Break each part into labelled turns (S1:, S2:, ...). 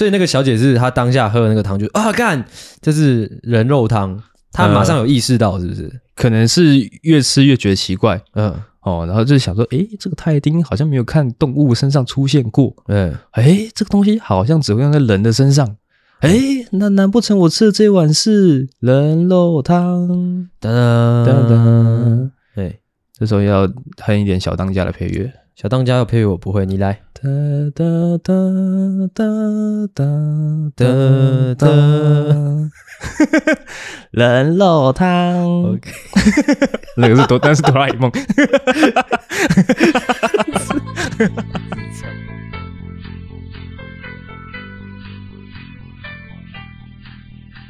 S1: 所以那个小姐是她当下喝的那个汤就啊干，这是人肉汤，她马上有意识到是不是？呃、
S2: 可能是越吃越觉得奇怪，
S1: 嗯。
S2: 哦，然后就想说，诶，这个泰丁好像没有看动物身上出现过，
S1: 嗯，
S2: 诶，这个东西好像只会用在人的身上，诶，那难不成我吃的这碗是人肉汤？
S1: 哒哒。哒哒，哎，
S2: 这时候要哼一点小当家的配乐。
S1: 小当家的配乐我不会，你来。
S2: 哒哒哒哒哒哒哒，人肉 汤。OK，那个是哆，但是哆啦 A 梦。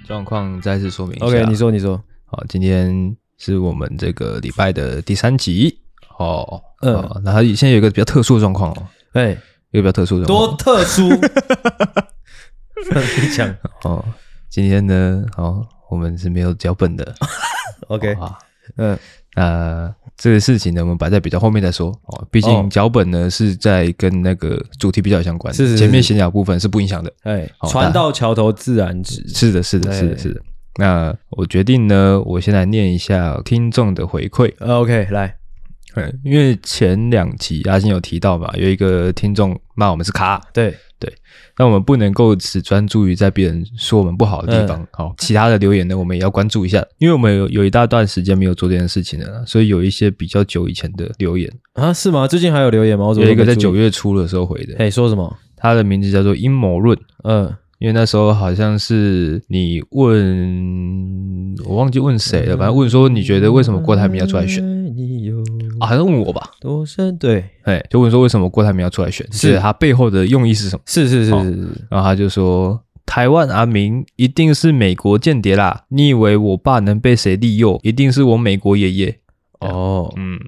S2: 状况再次说明一下。
S1: OK，你说，你说。
S2: 好，今天是我们这个礼拜的第三集。哦，
S1: 嗯，
S2: 那他现在有一个比较特殊的状况哦，
S1: 哎，
S2: 一个比较特殊的状况，
S1: 多特殊？你讲。
S2: 哦，今天呢，哦，我们是没有脚本的，
S1: OK，
S2: 啊，
S1: 嗯，
S2: 那这个事情呢，我们摆在比较后面再说。哦，毕竟脚本呢是在跟那个主题比较相关，
S1: 是
S2: 前面闲聊部分是不影响的，
S1: 哎，船到桥头自然直，
S2: 是的，是的，是的，是的。那我决定呢，我先来念一下听众的回馈
S1: ，OK，来。
S2: 对，因为前两集阿星有提到嘛，有一个听众骂我们是卡，
S1: 对
S2: 对，那我们不能够只专注于在别人说我们不好的地方，好、嗯，其他的留言呢，我们也要关注一下，因为我们有有一大段时间没有做这件事情了，所以有一些比较久以前的留言
S1: 啊，是吗？最近还有留言吗？我
S2: 有一个在九月初的时候回的，
S1: 哎，说什么？
S2: 他的名字叫做阴谋论，
S1: 嗯。
S2: 因为那时候好像是你问我忘记问谁了，反正问说你觉得为什么郭台铭要出来选？啊，好像问我吧？
S1: 多深？对，
S2: 哎，就问说为什么郭台铭要出来选？是他背后的用意是什么？
S1: 是是是是，
S2: 然后他就说台湾阿明一定是美国间谍啦！你以为我爸能被谁利诱？一定是我美国爷爷。
S1: 哦，
S2: 嗯。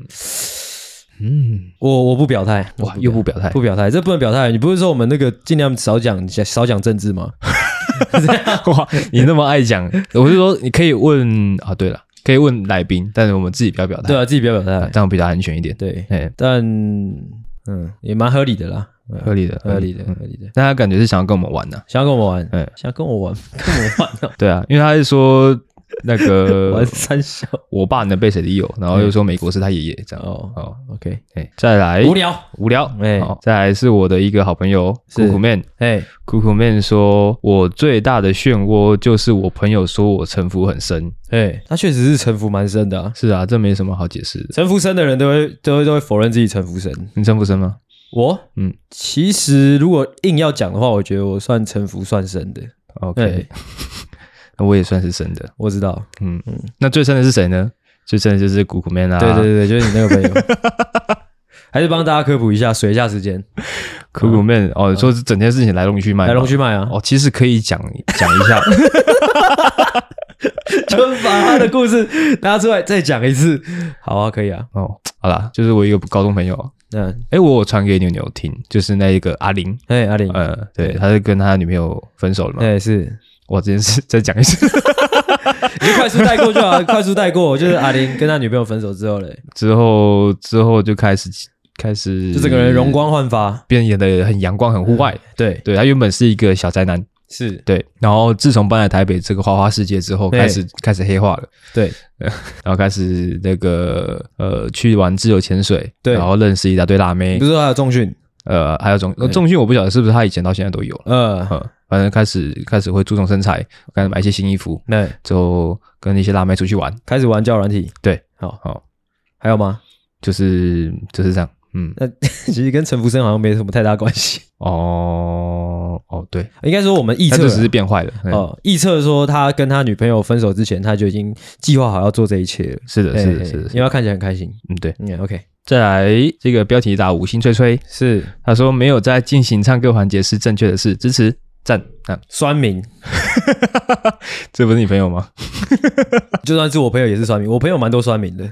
S1: 嗯，我我不表态，
S2: 哇，又不表态，
S1: 不表态，这不能表态。你不是说我们那个尽量少讲少讲政治吗？
S2: 哇，你那么爱讲，我是说你可以问啊，对了，可以问来宾，但是我们自己不要表态，
S1: 对啊，自己不要表态，
S2: 这样比较安全一点。
S1: 对，但嗯，也蛮合理的啦，
S2: 合理的，
S1: 合理的，合理的。
S2: 但他感觉是想要跟我们玩呢，
S1: 想要跟我们玩，
S2: 嗯，
S1: 想要跟我玩，跟我玩。
S2: 对啊，因为他是说。那个
S1: 玩三小，
S2: 我爸能被谁利诱？然后又说美国是他爷爷这样。
S1: 哦，好，OK，
S2: 哎，再来。
S1: 无聊。
S2: 无聊，
S1: 哎，
S2: 再来是我的一个好朋友酷酷 man，
S1: 哎，
S2: 酷酷 man 说，我最大的漩涡就是我朋友说我城府很深，
S1: 哎，他确实是城府蛮深的，
S2: 是啊，这没什么好解释的，
S1: 城府深的人都会都会都会否认自己城府深，
S2: 你城府深吗？
S1: 我，嗯，其实如果硬要讲的话，我觉得我算城府算深的
S2: ，OK。那我也算是深的，
S1: 我知道，
S2: 嗯嗯。那最深的是谁呢？最深的就是古古 man 啊！
S1: 对对对，就是你那个朋友。还是帮大家科普一下，水一下时间。
S2: 酷酷 man 哦，说是整件事情来龙去脉，
S1: 来龙去脉啊！
S2: 哦，其实可以讲讲一下，
S1: 就把他的故事拿出来再讲一次。好啊，可以啊。
S2: 哦，好啦，就是我一个高中朋友，嗯，哎，我传给牛牛听，就是那一个阿玲，
S1: 哎，阿玲，
S2: 嗯，对，他是跟他女朋友分手了嘛？
S1: 哎，是。
S2: 我这件事再讲一次，
S1: 你就快速带过就好，快速带过。就是阿林跟他女朋友分手之后嘞，
S2: 之后之后就开始开始，
S1: 就整个人容光焕发，
S2: 变得演得很阳光、很户外。
S1: 对
S2: 对，他原本是一个小宅男，
S1: 是
S2: 对。然后自从搬来台北这个花花世界之后，开始开始黑化了。
S1: 对，
S2: 然后开始那个呃去玩自由潜水，
S1: 对，
S2: 然后认识一大堆辣妹。
S1: 不是说还有重训，
S2: 呃，还有重重训，我不晓得是不是他以前到现在都有了。
S1: 嗯。
S2: 反正开始开始会注重身材，开始买一些新衣服，
S1: 那，
S2: 之后跟一些辣妹出去玩，
S1: 开始玩交友软体，
S2: 对，
S1: 好。好，还有吗？
S2: 就是就是这样，嗯，
S1: 那 其实跟陈福生好像没什么太大关系。
S2: 哦哦，对，
S1: 应该说我们预测
S2: 只是变坏了
S1: 哦，预测说他跟他女朋友分手之前，他就已经计划好要做这一切了，
S2: 是的，是的，是的，
S1: 因为他看起来很开心，
S2: 嗯，对，
S1: 嗯，OK，
S2: 再来这个标题打五星吹吹，
S1: 是
S2: 他说没有在进行唱歌环节是正确的事，支持。赞啊！
S1: 酸民，
S2: 这不是你朋友吗？
S1: 就算是我朋友也是酸民，我朋友蛮多酸民的。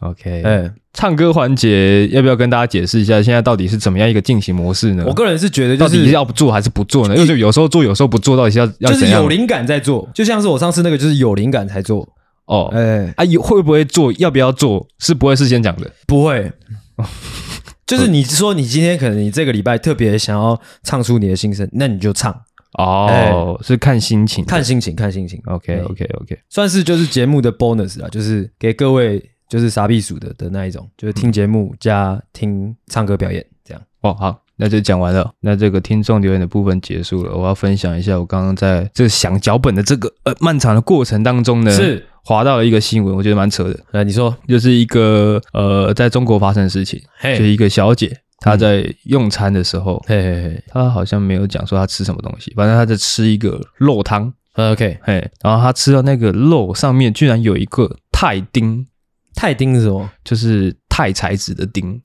S2: OK，哎，唱歌环节要不要跟大家解释一下？现在到底是怎么样一个进行模式呢？
S1: 我个人是觉得，
S2: 到底是要不做还是不做呢？就是有时候做，有时候不做，到底是要要
S1: 就是有灵感在做，就像是我上次那个，就是有灵感才做。
S2: 哦，哎，啊，会不会做？要不要做？是不会事先讲的，
S1: 不会。就是你说你今天可能你这个礼拜特别想要唱出你的心声，那你就唱
S2: 哦，欸、是看心情，
S1: 看心情，看心情。
S2: OK OK OK，
S1: 算是就是节目的 bonus 啦，就是给各位就是傻逼鼠的的那一种，就是听节目加听唱歌表演这样。
S2: 哦，好，那就讲完了。那这个听众留言的部分结束了，我要分享一下我刚刚在这想脚本的这个呃漫长的过程当中呢，是。滑到了一个新闻，我觉得蛮扯的。
S1: 来，你说，
S2: 就是一个呃，在中国发生的事情，
S1: 嘿
S2: 就一个小姐她在用餐的时候，
S1: 嘿嘿嘿，
S2: 她好像没有讲说她吃什么东西，反正她在吃一个肉汤。
S1: OK，
S2: 嘿，然后她吃到那个肉上面居然有一个钛钉，
S1: 钛钉是什么？
S2: 就是钛材质的钉。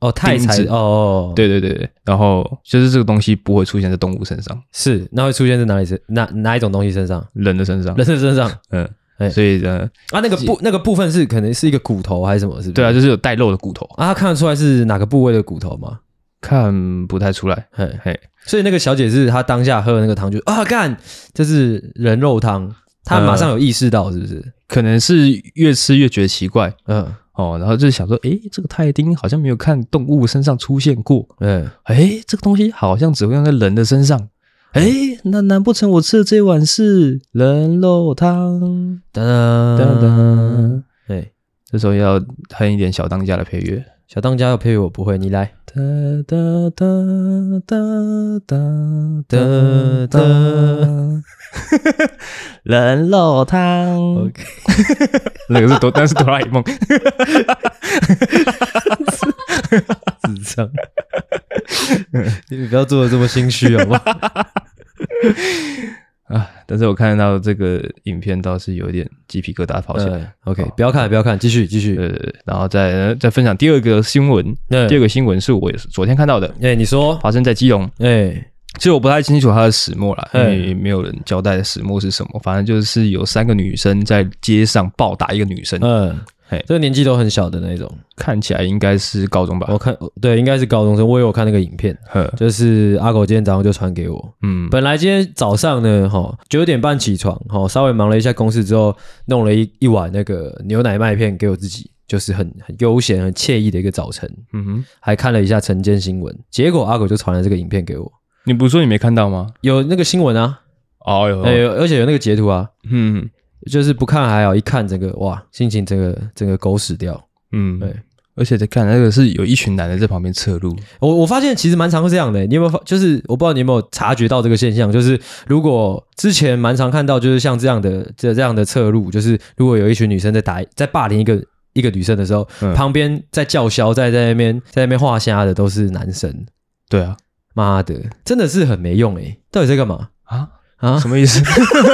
S1: 哦，钛材质哦，
S2: 对对对对，然后就是这个东西不会出现在动物身上，
S1: 是，那会出现在哪里身？哪哪一种东西身上？
S2: 人的身上，
S1: 人的身上，
S2: 嗯。哎，所以呢，
S1: 啊，那个部那个部分是可能是一个骨头还是什么？是不是？
S2: 对啊，就是有带肉的骨头
S1: 啊。他看得出来是哪个部位的骨头吗？
S2: 看不太出来。嘿，嘿，
S1: 所以那个小姐是她当下喝的那个汤就啊，干，这是人肉汤。她马上有意识到，是不是？
S2: 可能是越吃越觉得奇怪。
S1: 嗯，
S2: 哦，然后就想说，哎，这个泰丁好像没有看动物身上出现过。
S1: 嗯，
S2: 哎，这个东西好像只会用在人的身上。哎，那难不成我吃的这碗是人肉汤？哒哒哒哒。哎，这时候要哼一点小当家的配乐。
S1: 小当家的配乐我不会，你来。哒哒哒哒哒哒哒。人肉汤。OK。
S2: 那个是哆，但是哆啦 A 梦。
S1: 智障。你不要做的这么心虚好不好？
S2: 啊！但是我看到这个影片，倒是有点鸡皮疙瘩跑起来。
S1: 呃、OK，不要看，不要看，继续，继续。
S2: 呃，然后再再分享第二个新闻。呃、第二个新闻是我昨天看到的。
S1: 哎、欸，你说
S2: 发生在基隆。哎、欸，其实我不太清楚它的始末啦，
S1: 欸、
S2: 因为没有人交代的始末是什么。反正就是有三个女生在街上暴打一个女生。嗯、呃。
S1: 嘿，这个年纪都很小的那种，
S2: 看起来应该是高中吧？
S1: 我看对，应该是高中生。我也有看那个影片，
S2: 呵
S1: 就是阿狗今天早上就传给我。嗯，本来今天早上呢，哈九点半起床，哈稍微忙了一下公事之后，弄了一一碗那个牛奶麦片给我自己，就是很很悠闲、很惬意的一个早晨。嗯哼，还看了一下晨间新闻，结果阿狗就传了这个影片给我。
S2: 你不是说你没看到吗？
S1: 有那个新闻啊，
S2: 哦有，
S1: 有，而且有那个截图啊。
S2: 嗯。
S1: 就是不看还好，一看整个哇，心情整个整个狗屎掉。
S2: 嗯，对，而且在看那个是有一群男的在旁边侧路。
S1: 我我发现其实蛮常是这样的，你有没有发？就是我不知道你有没有察觉到这个现象，就是如果之前蛮常看到，就是像这样的这这样的侧路，就是如果有一群女生在打在霸凌一个一个女生的时候，嗯、旁边在叫嚣在在那边在那边画虾的都是男生。
S2: 对啊，
S1: 妈的，真的是很没用诶，到底在干嘛啊？
S2: 啊，什么意思？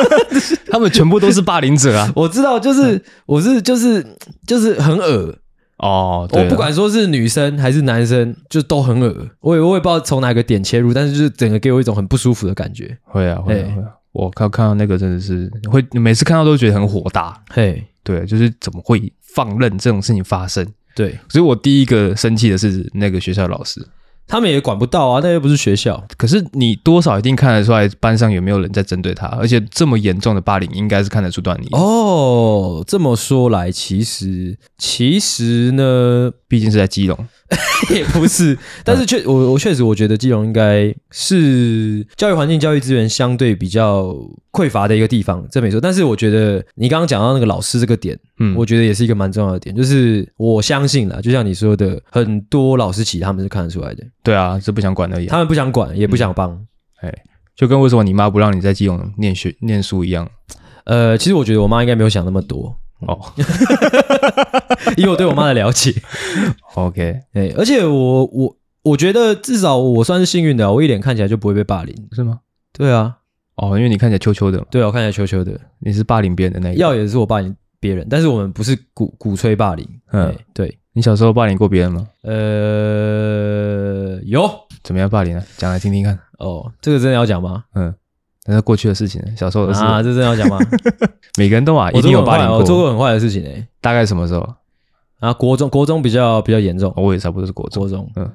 S2: 他们全部都是霸凌者啊！
S1: 我知道，就是、嗯、我是就是就是很恶
S2: 哦。对，
S1: 我不管说是女生还是男生，就都很恶。我也我也不知道从哪个点切入，但是就是整个给我一种很不舒服的感觉。
S2: 会啊会啊会啊！我看看到那个真的是会，每次看到都觉得很火大。
S1: 嘿，
S2: 对，就是怎么会放任这种事情发生？
S1: 对，
S2: 所以我第一个生气的是那个学校老师。
S1: 他们也管不到啊，那又不是学校。
S2: 可是你多少一定看得出来，班上有没有人在针对他，而且这么严重的霸凌，应该是看得出端倪。
S1: 哦，这么说来，其实其实呢，
S2: 毕竟是在基隆。
S1: 也不是，但是确我我确实我觉得基隆应该是教育环境、教育资源相对比较匮乏的一个地方，这没错。但是我觉得你刚刚讲到那个老师这个点，嗯，我觉得也是一个蛮重要的点，就是我相信啦，就像你说的，很多老师其实他们是看得出来的。
S2: 对啊，是不想管而已。
S1: 他们不想管，也不想帮，
S2: 哎、嗯，就跟为什么你妈不让你在基隆念学念书一样。
S1: 呃，其实我觉得我妈应该没有想那么多。哦，以我对我妈的了解
S2: ，OK，
S1: 哎，而且我我我觉得至少我算是幸运的，我一脸看起来就不会被霸凌，
S2: 是吗？
S1: 对啊，
S2: 哦，因为你看起来秋秋的，
S1: 对啊，我看起来秋秋的，
S2: 你是霸凌别人的那个，
S1: 要也是我霸凌别人，但是我们不是鼓鼓吹霸凌，嗯，对，
S2: 你小时候霸凌过别人吗？
S1: 呃，有，
S2: 怎么样霸凌啊？讲来听听看。
S1: 哦，这个真的要讲吗？
S2: 嗯。那是过去的事情，小时候的事
S1: 啊，这真的要讲吗？
S2: 每个人都啊，一定有霸凌过。
S1: 我做过很坏的事情诶，
S2: 大概什么时候？
S1: 啊，国中，国中比较比较严重。
S2: 我也差不多是国中。
S1: 国中，嗯，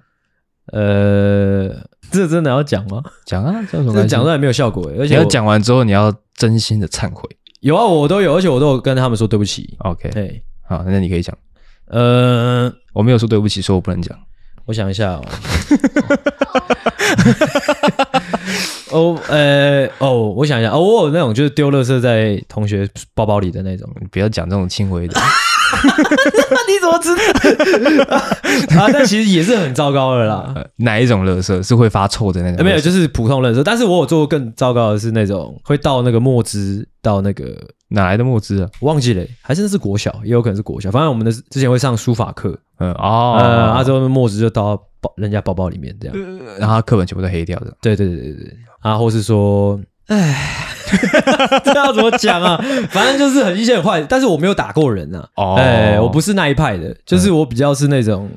S1: 呃，这真的要讲吗？
S2: 讲啊，这
S1: 讲出来没有效果诶，而且
S2: 要讲完之后，你要真心的忏悔。
S1: 有啊，我都有，而且我都有跟他们说对不起。
S2: OK，
S1: 对，
S2: 好，那你可以讲。
S1: 呃，
S2: 我没有说对不起，说我不能讲。
S1: 我想一下哦。哦，呃，哦，我想一下，哦，我有那种就是丢垃圾在同学包包里的那种，
S2: 你不要讲这种轻微的。
S1: 你怎么知道？啊，但其实也是很糟糕的啦。
S2: 哪一种垃圾是会发臭的那种？
S1: 没有，就是普通垃圾。但是我有做过更糟糕的是那种会倒那个墨汁到那个
S2: 哪来的墨汁啊？
S1: 忘记了，还是那是国小，也有可能是国小。反正我们的之前会上书法课，
S2: 嗯哦，
S1: 呃，啊之后墨汁就倒到包人家包包里面这样，
S2: 然后课本全部都黑掉的。
S1: 对对对对对，啊，或是说。哎，这要怎么讲啊？反正就是很一些很坏，但是我没有打过人呐、啊。哦，哎，我不是那一派的，就是我比较是那种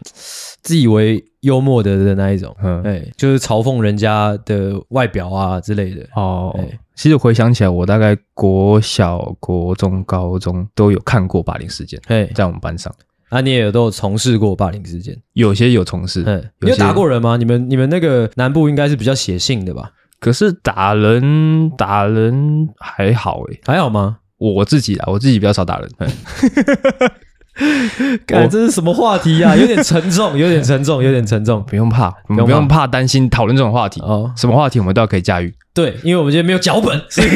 S1: 自以为幽默的的那一种。嗯，哎，就是嘲讽人家的外表啊之类的。哦，哎，
S2: 其实回想起来，我大概国小、国中、高中都有看过霸凌事件。哎，在我们班上，
S1: 啊，你也有都有从事过霸凌事件？
S2: 有些有从事。
S1: 嗯，你有打过人吗？你们你们那个南部应该是比较写信的吧？
S2: 可是打人打人还好诶，
S1: 还好吗？
S2: 我自己啊，我自己比较少打人。
S1: 感觉这是什么话题啊？有点沉重，有点沉重，有点沉重。
S2: 不用怕，不用怕，不用怕担心讨论这种话题哦。什么话题我们都要可以驾驭。
S1: 对，因为我们今天没有脚本，所以，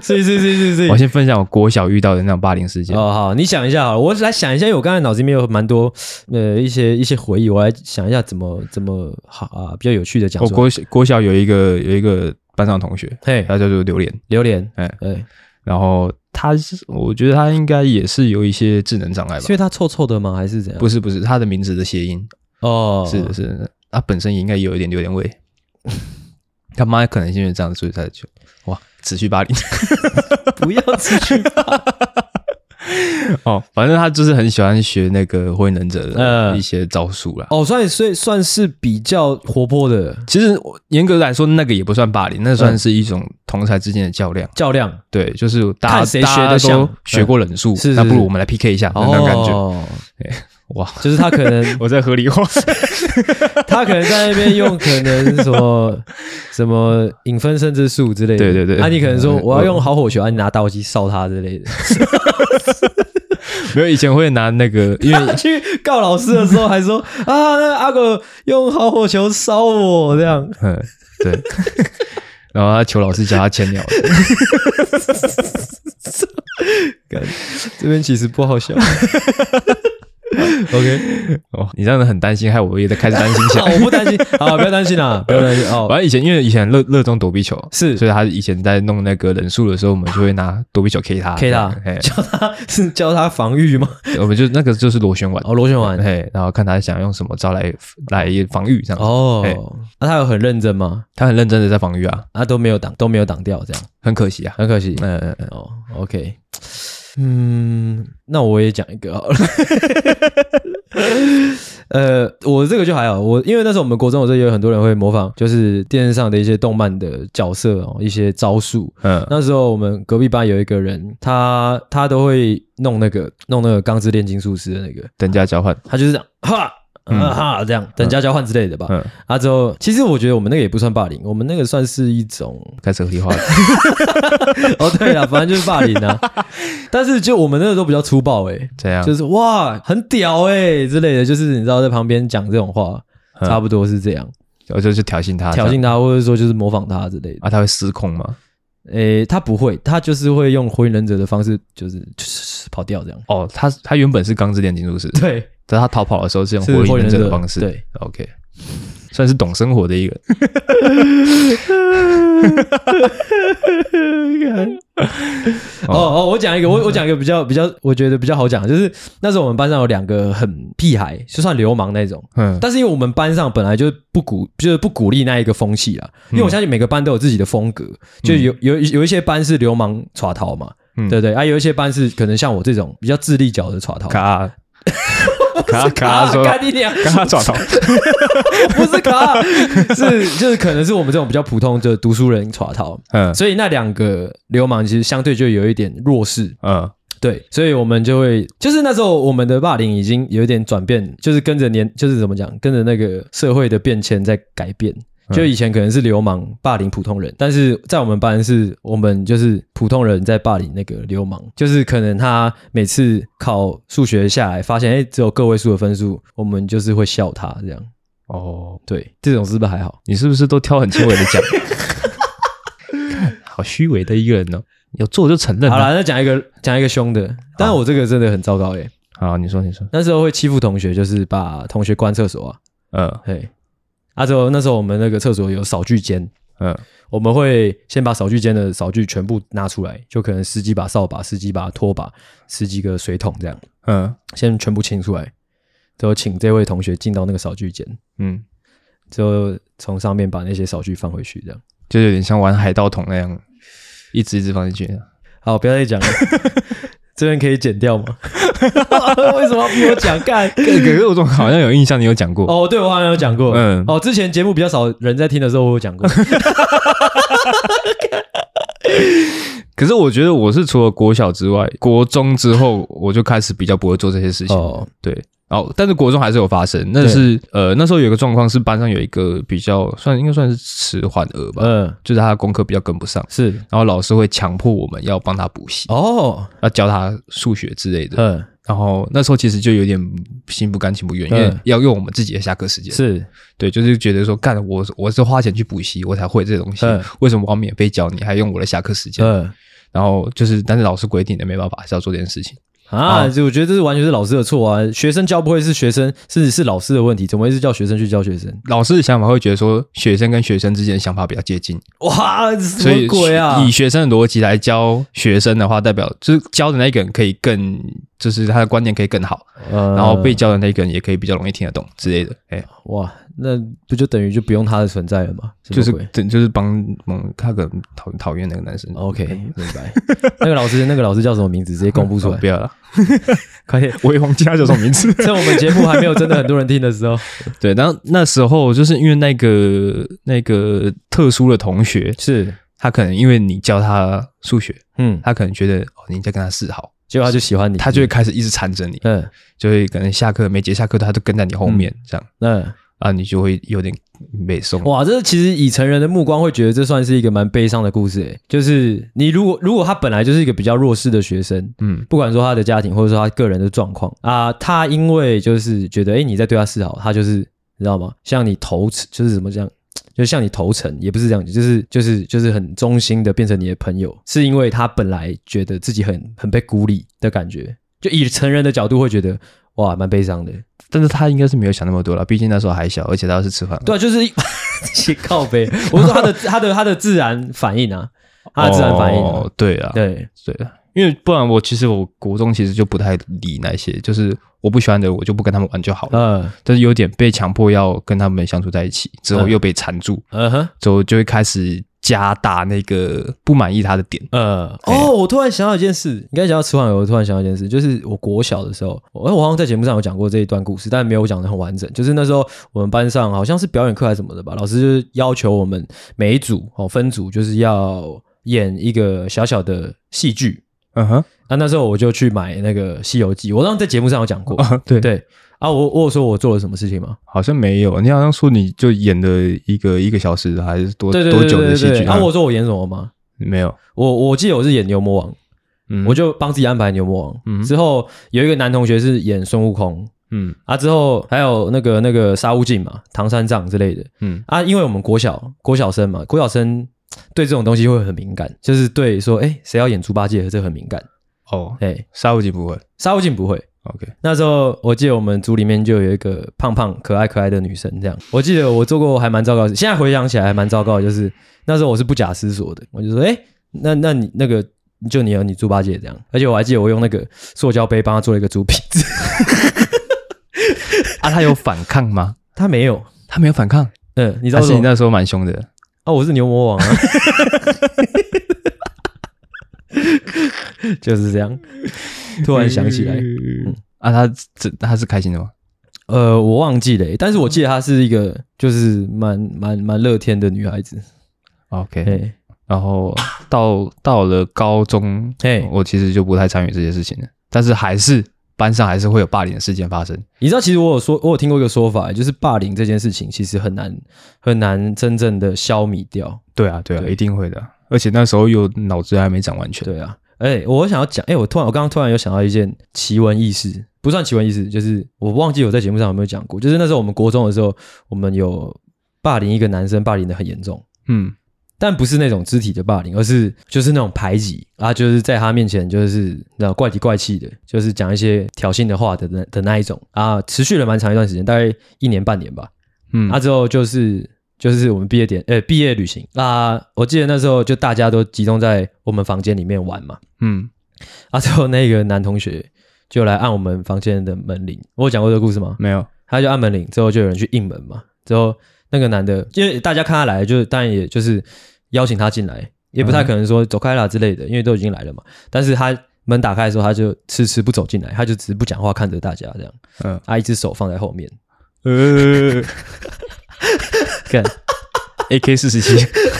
S1: 所以，所以，所以，所以，
S2: 我先分享我国小遇到的那种霸凌事件。
S1: 哦，好，你想一下，好了，我来想一下，因为我刚才脑子里面有蛮多呃一些一些回忆，我来想一下怎么怎么好啊，比较有趣的讲。
S2: 我国国小有一个有一个班上同学，嘿，他叫做榴莲，
S1: 榴莲，
S2: 哎哎，然后他是，我觉得他应该也是有一些智能障碍吧？
S1: 是因为他臭臭的吗？还是怎样？
S2: 不是不是，他的名字的谐音哦，是的是的，他本身也应该有一点榴莲味。他妈可能因为这样，所以才就哇，持续霸凌，
S1: 不要持续霸
S2: 哦，反正他就是很喜欢学那个火影忍者的一些招数啦。
S1: 哦，所以所以算是比较活泼的。
S2: 其实严格来说，那个也不算霸凌，那算是一种同才之间的较量。
S1: 较量，
S2: 对，就是大家谁学的都学过忍术，那不如我们来 PK 一下，那种感觉。哇，
S1: 就是他可能
S2: 我在合理化，
S1: 他可能在那边用可能什么 什么影分身之术之类的，
S2: 对对对。
S1: 啊，你可能说我要用好火球，啊，你拿打火机烧他之类的。
S2: 没有，以前会拿那个，因为
S1: 去告老师的时候还说啊，那个阿狗用好火球烧我这样。
S2: 嗯，对。然后他求老师教他签鸟。
S1: 这边其实不好笑。
S2: OK，哦，你这样子很担心，害我也在开始担心起来。
S1: 我不担心，好，不要担心啦，不要担心哦。
S2: 反正以前因为以前热热衷躲避球，
S1: 是，
S2: 所以他以前在弄那个人数的时候，我们就会拿躲避球 K 他
S1: ，K 他，教他是教他防御吗？
S2: 我们就那个就是螺旋丸
S1: 哦，螺旋丸，
S2: 嘿，然后看他想用什么招来来防御这样。
S1: 哦，那他有很认真吗？
S2: 他很认真的在防御啊，
S1: 他都没有挡，都没有挡掉，这样
S2: 很可惜啊，
S1: 很可惜。嗯嗯嗯，哦，OK。嗯，那我也讲一个好了。呃，我这个就还好，我因为那时候我们国中我这也有很多人会模仿，就是电视上的一些动漫的角色哦，一些招数。嗯，那时候我们隔壁班有一个人，他他都会弄那个弄那个钢之炼金术师的那个
S2: 等价交换，
S1: 他就是这样哈。嗯哈，这样等价交换之类的吧。嗯，啊之后，其实我觉得我们那个也不算霸凌，我们那个算是一种
S2: 开始合理化。
S1: 哦，对了，反正就是霸凌啊。但是就我们那个都比较粗暴诶，
S2: 这样
S1: 就是哇，很屌诶之类的，就是你知道在旁边讲这种话，差不多是这样。
S2: 我就去挑衅他，
S1: 挑衅他，或者说就是模仿他之类的。
S2: 啊，他会失控吗？
S1: 诶，他不会，他就是会用火影忍者的方式，就是就是跑掉这样。
S2: 哦，他他原本是钢之炼金术师，
S1: 对。
S2: 在他逃跑的时候是用火影忍者的方式，
S1: 对
S2: ，OK，算是懂生活的一个。
S1: 哦哦，我讲一个，我我讲一个比较比较，我觉得比较好讲，就是那时候我们班上有两个很屁孩，就算流氓那种，嗯，但是因为我们班上本来就不鼓，就是不鼓励那一个风气啦，因为我相信每个班都有自己的风格，就有有有一些班是流氓耍逃嘛，对不对？啊，有一些班是可能像我这种比较智力角的耍逃。
S2: 卡卡说，卡卡抓头，
S1: 不是卡，是 就是可能是我们这种比较普通的读书人耍逃，嗯，所以那两个流氓其实相对就有一点弱势，嗯，对，所以我们就会，就是那时候我们的霸凌已经有一点转变，就是跟着年，就是怎么讲，跟着那个社会的变迁在改变，就以前可能是流氓霸凌普通人，但是在我们班是我们就是普通人在霸凌那个流氓，就是可能他每次考数学下来，发现哎只有个位数的分数，我们就是会笑他这样。
S2: 哦，
S1: 对，这种是不是还好？
S2: 你是不是都挑很轻微的讲？好虚伪的一个人呢、哦，有做就承认。
S1: 好了，那讲一个讲一个凶的，但是我这个真的很糟糕耶。
S2: 好，你说你说，
S1: 那时候会欺负同学，就是把同学关厕所啊。
S2: 嗯，
S1: 嘿，啊之后那时候我们那个厕所有扫具间，
S2: 嗯，
S1: 我们会先把扫具间的扫具全部拿出来，就可能十几把扫把、十几把拖把、十几个水桶这样，
S2: 嗯，
S1: 先全部清出来，之后请这位同学进到那个扫具间，
S2: 嗯，
S1: 之后从上面把那些扫具放回去，这样。
S2: 就有点像玩海盗桶那样，一直一直放进去。
S1: 好，不要再讲了，这边可以剪掉吗？为什么要逼我讲？干，
S2: 可是我总好像有印象，你有讲过。
S1: 哦，对，我好像有讲过。嗯，哦，之前节目比较少人在听的时候，我有讲过。
S2: 可是我觉得我是除了国小之外，国中之后我就开始比较不会做这些事情。哦，对。哦，但是国中还是有发生，那是呃那时候有一个状况是班上有一个比较算应该算是迟缓儿吧，嗯，就是他的功课比较跟不上，
S1: 是，
S2: 然后老师会强迫我们要帮他补习，
S1: 哦，
S2: 要教他数学之类的，
S1: 嗯，
S2: 然后那时候其实就有点心不甘情不愿，因为要用我们自己的下课时间，
S1: 是。
S2: 对，就是觉得说干我我是花钱去补习我才会这东西，为什么我要免费教你还用我的下课时间？嗯，然后就是但是老师规定的没办法，还是要做这件事情。
S1: 啊，就我觉得这是完全是老师的错啊！学生教不会是学生，甚至是老师的问题，怎么会是叫学生去教学生？
S2: 老师的想法会觉得说，学生跟学生之间的想法比较接近。
S1: 哇，什么鬼啊？
S2: 以学生的逻辑来教学生的话，代表就是教的那个人可以更，就是他的观念可以更好，呃、然后被教的那个人也可以比较容易听得懂之类的。哎，
S1: 哇！那不就等于就不用他的存在了吗？
S2: 就是等就是帮帮他个讨讨厌那个男生。
S1: OK，明白。那个老师，那个老师叫什么名字？直接公布出来。
S2: 不要了，
S1: 快点！
S2: 我也忘记他叫什么名字。
S1: 在我们节目还没有真的很多人听的时候，
S2: 对。然后那时候就是因为那个那个特殊的同学，
S1: 是
S2: 他可能因为你教他数学，
S1: 嗯，
S2: 他可能觉得哦你在跟他示好，
S1: 结果他就喜欢你，
S2: 他就会开始一直缠着你，嗯，就会可能下课每节下课他都跟在你后面这样，
S1: 嗯。
S2: 啊，你就会有点悲伤。
S1: 哇，这其实以成人的目光会觉得这算是一个蛮悲伤的故事诶。就是你如果如果他本来就是一个比较弱势的学生，嗯，不管说他的家庭或者说他个人的状况啊，他因为就是觉得诶你在对他示好，他就是你知道吗？像你投就是怎么讲，就像你投诚，也不是这样子，就是就是就是很忠心的变成你的朋友，是因为他本来觉得自己很很被孤立的感觉，就以成人的角度会觉得哇，蛮悲伤的。
S2: 但是他应该是没有想那么多了，毕竟那时候还小，而且他是吃饭。
S1: 对啊，就是一 靠背。我是说他的他的他的自然反应啊，他的自然反应、啊。
S2: 哦，对啊，
S1: 对
S2: 对啊，因为不然我其实我国中其实就不太理那些，就是我不喜欢的我就不跟他们玩就好了。嗯，但是有点被强迫要跟他们相处在一起，之后又被缠住，嗯哼，之后就会开始。加大那个不满意他的点。嗯，
S1: 哦，我突然想到一件事，你刚才讲到迟缓，我突然想到一件事，就是我国小的时候，我我好像在节目上有讲过这一段故事，但没有讲的很完整。就是那时候我们班上好像是表演课还是什么的吧，老师就是要求我们每一组哦分组就是要演一个小小的戏剧。
S2: 嗯哼，
S1: 那那时候我就去买那个《西游记》，我刚刚在节目上有讲过。
S2: Uh-huh, 对
S1: 对。啊，我我有说我做了什么事情吗？
S2: 好像没有，你好像说你就演了一个一个小时还是多多久的戏剧？
S1: 啊，我说我演什么吗？
S2: 没有，
S1: 我我记得我是演牛魔王，嗯，我就帮自己安排牛魔王。嗯，之后有一个男同学是演孙悟空，嗯，啊，之后还有那个那个沙悟净嘛，唐三藏之类的，嗯，啊，因为我们国小国小生嘛，国小生对这种东西会很敏感，就是对说，哎，谁要演猪八戒，这很敏感。
S2: 哦，哎，沙悟净不会，
S1: 沙悟净不会。
S2: OK，
S1: 那时候我记得我们组里面就有一个胖胖可爱可爱的女生，这样。我记得我做过还蛮糟糕的，现在回想起来还蛮糟糕的，就是那时候我是不假思索的，我就说，哎、欸，那那你那个就你和你猪八戒这样，而且我还记得我用那个塑胶杯帮他做了一个猪鼻子。
S2: 啊，他有反抗吗？
S1: 他没有，
S2: 他没有反抗。
S1: 嗯，你知道是你
S2: 那时候蛮凶的。
S1: 啊，我是牛魔王啊。就是这样。突然想起来，嗯、
S2: 啊，他这他是开心的吗？
S1: 呃，我忘记了，但是我记得她是一个就是蛮蛮蛮乐天的女孩子。
S2: OK，然后到到了高中，哎，我其实就不太参与这些事情了，但是还是班上还是会有霸凌的事件发生。
S1: 你知道，其实我有说，我有听过一个说法，就是霸凌这件事情其实很难很难真正的消弭掉。
S2: 对啊，对啊，
S1: 对
S2: 一定会的。而且那时候又脑子还没长完全。
S1: 对啊，哎、欸，我想要讲，哎、欸，我突然，我刚刚突然有想到一件奇闻异事，不算奇闻异事，就是我忘记我在节目上有没有讲过，就是那时候我们国中的时候，我们有霸凌一个男生，霸凌的很严重，
S2: 嗯，但
S1: 不是那种肢体的霸凌，而是就是那种排挤啊，就是在他面前就是那种怪里怪气的，就是讲一些挑衅的话的那的那一种啊，持续了蛮长一段时间，大概一年半年吧，嗯，啊之后就是。就是我们毕业典，呃，毕业旅行。那我记得那时候就大家都集中在我们房间里面玩嘛。嗯，啊，之后那个男同学就来按我们房间的门铃。我有讲过这个故事吗？
S2: 没有。
S1: 他就按门铃，之后就有人去应门嘛。之后那个男的，因为大家看他来，就是当然也就是邀请他进来，也不太可能说走开啦之类的，因为都已经来了嘛。但是他门打开的时候，他就迟迟不走进来，他就只是不讲话，看着大家这样。嗯，他一只手放在后面。呃。
S2: 看，AK 四十七，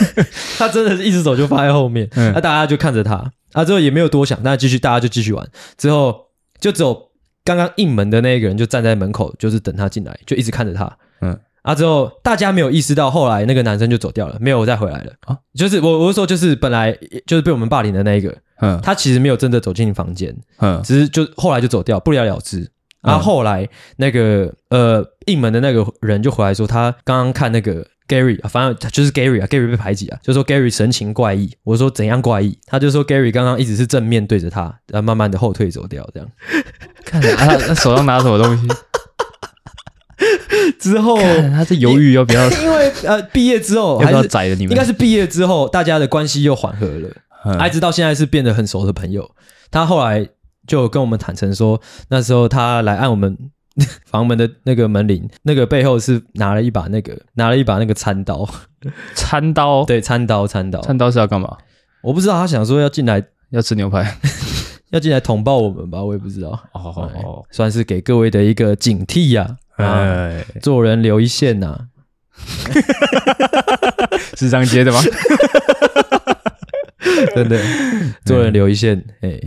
S1: 他真的是一只手就放在后面，那、嗯啊、大家就看着他，啊，之后也没有多想，那继续，大家就继续玩，之后就只有刚刚应门的那个人就站在门口，就是等他进来，就一直看着他，嗯，啊，之后大家没有意识到，后来那个男生就走掉了，没有再回来了啊，就是我我是说，就是本来就是被我们霸凌的那一个，嗯，他其实没有真的走进房间，嗯，只是就后来就走掉，不了了之。然后后来那个呃应门的那个人就回来说，他刚刚看那个 Gary 啊，反正就是 Gary 啊，Gary 被排挤啊，就说 Gary 神情怪异。我说怎样怪异？他就说 Gary 刚刚一直是正面对着他，然后慢慢的后退走掉，这样。
S2: 看啊，他手上拿什么东西？
S1: 之后
S2: 他是犹豫要不要？
S1: 因为呃毕业之后
S2: 要不要宰了你们？
S1: 应该是毕业之后大家的关系又缓和了，嗯、一直到现在是变得很熟的朋友。他后来就跟我们坦诚说，那时候他来按我们。房门的那个门铃，那个背后是拿了一把那个拿了一把那个餐刀，
S2: 餐刀
S1: 对，餐刀餐刀，
S2: 餐刀是要干嘛？
S1: 我不知道，他想说要进来
S2: 要吃牛排，
S1: 要进来捅爆我们吧？我也不知道。哦哦哦，算是给各位的一个警惕呀！哎，做人留一线呐，
S2: 是这样接的吗？
S1: 真的，做人留一线，哎。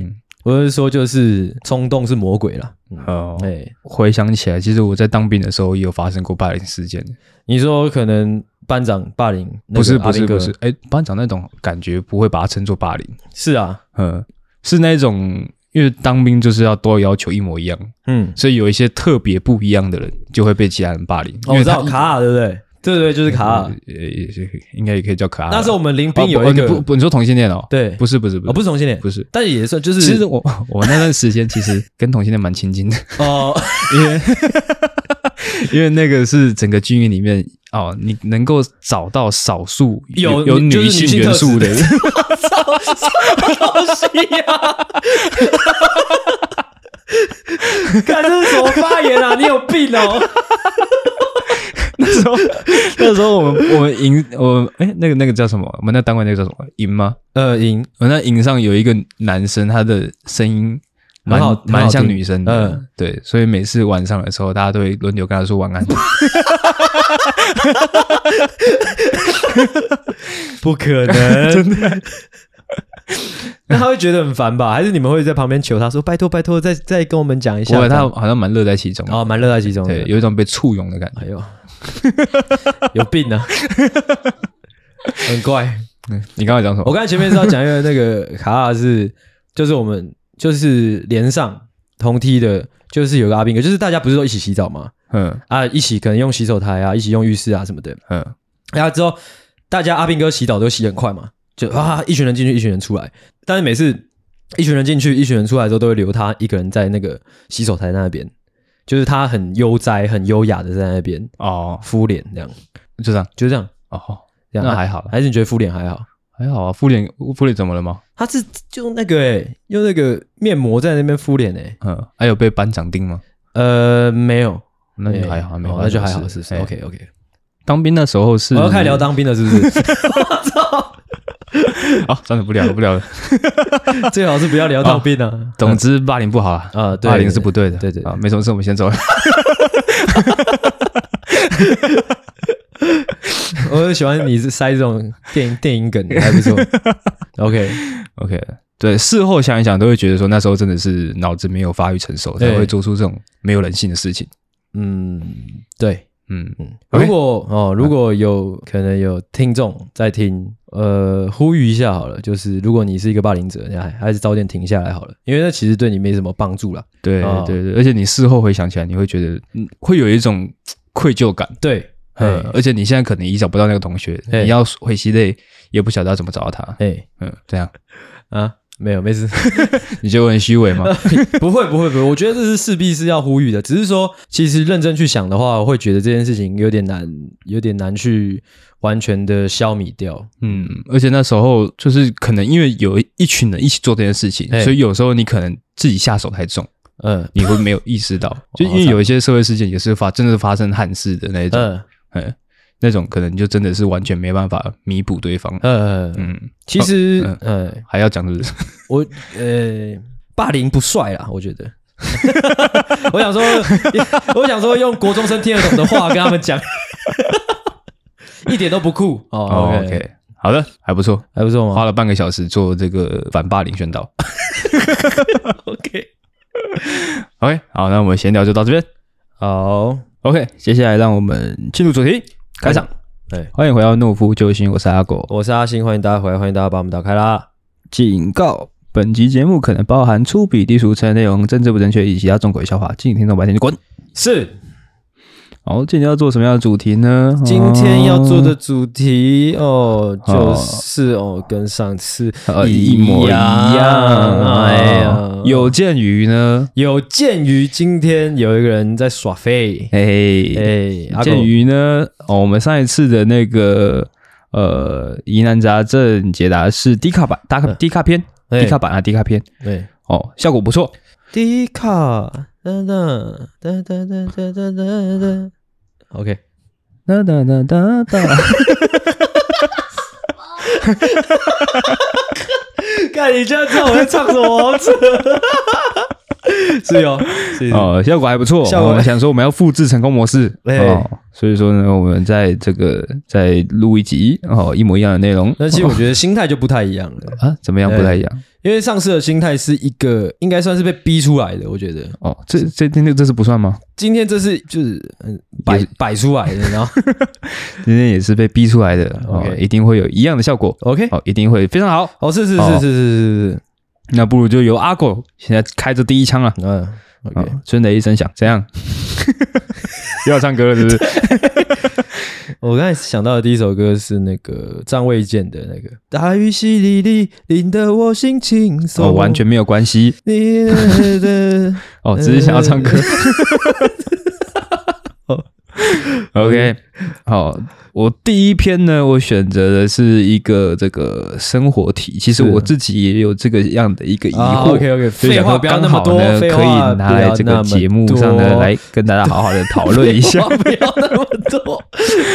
S1: 我是说，就是冲动是魔鬼啦。
S2: 哦，哎，回想起来，其实我在当兵的时候也有发生过霸凌事件。
S1: 你说可能班长霸凌？
S2: 不是，不是，不是。哎，班长那种感觉不会把它称作霸凌。
S1: 是啊，
S2: 嗯，是那种，因为当兵就是要都要求一模一样，嗯，所以有一些特别不一样的人就会被其他人霸凌。
S1: 我知道卡尔，对不对？对对，就是卡尔，
S2: 呃，也是应该也可以叫卡尔。
S1: 那时候我们林兵有一个，
S2: 不不，你说同性恋哦？
S1: 对，
S2: 不是不是不是，
S1: 不是同性恋，
S2: 不是，
S1: 但也算就是。
S2: 其实我我那段时间其实跟同性恋蛮亲近的哦，因为 因为那个是整个军营里面哦，你能够找到少数有有女性元素的，什么东西呀？
S1: 看这是什么发言啊？你有病哦！
S2: 那时候，那时候我们我们营我哎、欸，那个那个叫什么？我们那单位那个叫什么？营吗？
S1: 呃，营。
S2: 我那营上有一个男生，他的声音蛮好，蛮像女生的。嗯，对，所以每次晚上的时候，大家都会轮流跟他说晚安。
S1: 不可能，真的。那他会觉得很烦吧？还是你们会在旁边求他说：“拜托，拜托，再再跟我们讲一下。”
S2: 不，他好像蛮乐在其中
S1: 哦，蛮乐在其中，
S2: 对，有一种被簇拥的感觉。哎呦，
S1: 有病啊！很怪。
S2: 你刚才讲什么？
S1: 我刚才前面是要讲一个那个卡尔是，就是我们就是连上同梯的，就是有个阿兵哥，就是大家不是都一起洗澡吗？嗯啊，一起可能用洗手台啊，一起用浴室啊什么的。嗯，然后之后大家阿兵哥洗澡都洗很快嘛。就啊，一群人进去，一群人出来。但是每次一群人进去，一群人出来之后，都会留他一个人在那个洗手台那边，就是他很悠哉、很优雅的在那边哦，敷脸这样，
S2: 就这样，
S1: 就这样
S2: 哦，这样那还好，
S1: 还是你觉得敷脸还好？
S2: 还好啊，敷脸敷脸怎么了吗？
S1: 他是就那个诶，用那个面膜在那边敷脸诶，
S2: 嗯，还有被班长盯吗？
S1: 呃，没有，
S2: 那就还好，没有，
S1: 那就还好，是是，OK OK。
S2: 当兵的时候是，
S1: 我要开始聊当兵了，是不是？
S2: 我操！好，算了，不聊了，不聊了。
S1: 最好是不要聊当兵啊。
S2: 总之，霸凌不好啊，啊，霸凌是不对的。对对啊，没什么事，我们先走了。
S1: 我很喜欢你是塞这种电影电影梗，还不错。OK
S2: OK，对，事后想一想，都会觉得说那时候真的是脑子没有发育成熟，才会做出这种没有人性的事情。
S1: 嗯，对，
S2: 嗯
S1: 嗯。如果哦，如果有可能有听众在听，呃，呼吁一下好了，就是如果你是一个霸凌者，你还还是早点停下来好了，因为那其实对你没什么帮助啦。
S2: 对对对，而且你事后回想起来，你会觉得嗯，会有一种愧疚感。
S1: 对。
S2: 呃，而且你现在可能也找不到那个同学，你要回西类也不晓得要怎么找到他。哎，嗯，这样
S1: 啊，没有，没事，
S2: 你觉得我很虚伪吗？
S1: 不会，不会，不会。我觉得这是势必是要呼吁的，只是说，其实认真去想的话，我会觉得这件事情有点难，有点难去完全的消弭掉。
S2: 嗯，而且那时候就是可能因为有一群人一起做这件事情，所以有时候你可能自己下手太重。嗯，你会没有意识到，就因为有一些社会事件也是发，真的是发生憾事的那一种。嗯。嗯，那种可能就真的是完全没办法弥补对方。嗯
S1: 嗯，其实嗯，
S2: 嗯，还要讲的是
S1: 我呃，霸凌不帅啦，我觉得。我想说，我想说用国中生听得懂的话跟他们讲，一点都不酷。
S2: 哦，OK，好的，还不错，
S1: 还不错吗？
S2: 花了半个小时做这个反霸凌宣导。OK，OK，好，那我们闲聊就到这边。
S1: 好。
S2: OK，接下来让我们进入主题，开场。
S1: 对，
S2: 欢迎回到懦夫救星，我是阿狗，
S1: 我是阿星，欢迎大家回来，欢迎大家把我们打开啦。
S2: 警告：本集节目可能包含粗鄙、低俗、成人内容、政治不正确以及其他中鬼笑话，敬请听众白天就滚。
S1: 是。
S2: 好，今天要做什么样的主题呢？
S1: 今天要做的主题哦，就是哦，跟上次一模一样。哎呀，
S2: 有鉴于呢，
S1: 有鉴于今天有一个人在耍废，
S2: 哎哎，鉴于呢，哦，我们上一次的那个呃疑难杂症解答是低卡版，低卡低卡篇，低卡版啊，低卡篇，
S1: 对，
S2: 哦，效果不错，
S1: 低卡哒哒哒哒哒哒哒哒哒。OK，哒哒哒哒哒，看你这样知道我在唱什么？是哟，
S2: 哦，效果还不错。效果我们想说我们要复制成功模式哦，所以说呢，我们在这个再录一集哦，一模一样的内容。
S1: 那其实我觉得心态就不太一样了
S2: 啊，怎么样不太一样？
S1: 因为上次的心态是一个，应该算是被逼出来的。我觉得
S2: 哦，这这今天这次不算吗？
S1: 今天这是就是嗯摆摆出来的，然后
S2: 今天也是被逼出来的。OK，一定会有一样的效果。OK，好，一定会非常好。
S1: 哦，是是是是是是是。
S2: 那不如就由阿狗现在开着第一枪了。嗯，OK，春雷一声响，怎样？又要唱歌了，是不是？
S1: 我刚才想到的第一首歌是那个张卫健的那个《大雨淅沥沥，淋得我心情松》，
S2: 哦，完全没有关系。你的 哦，只是想要唱歌。OK，好。我第一篇呢，我选择的是一个这个生活题。其实我自己也有这个样的一个疑惑。
S1: OK OK，废话不要那么多，
S2: 可以拿来这个节目上呢，来跟大家好好的讨论一下。
S1: 不要那么 多，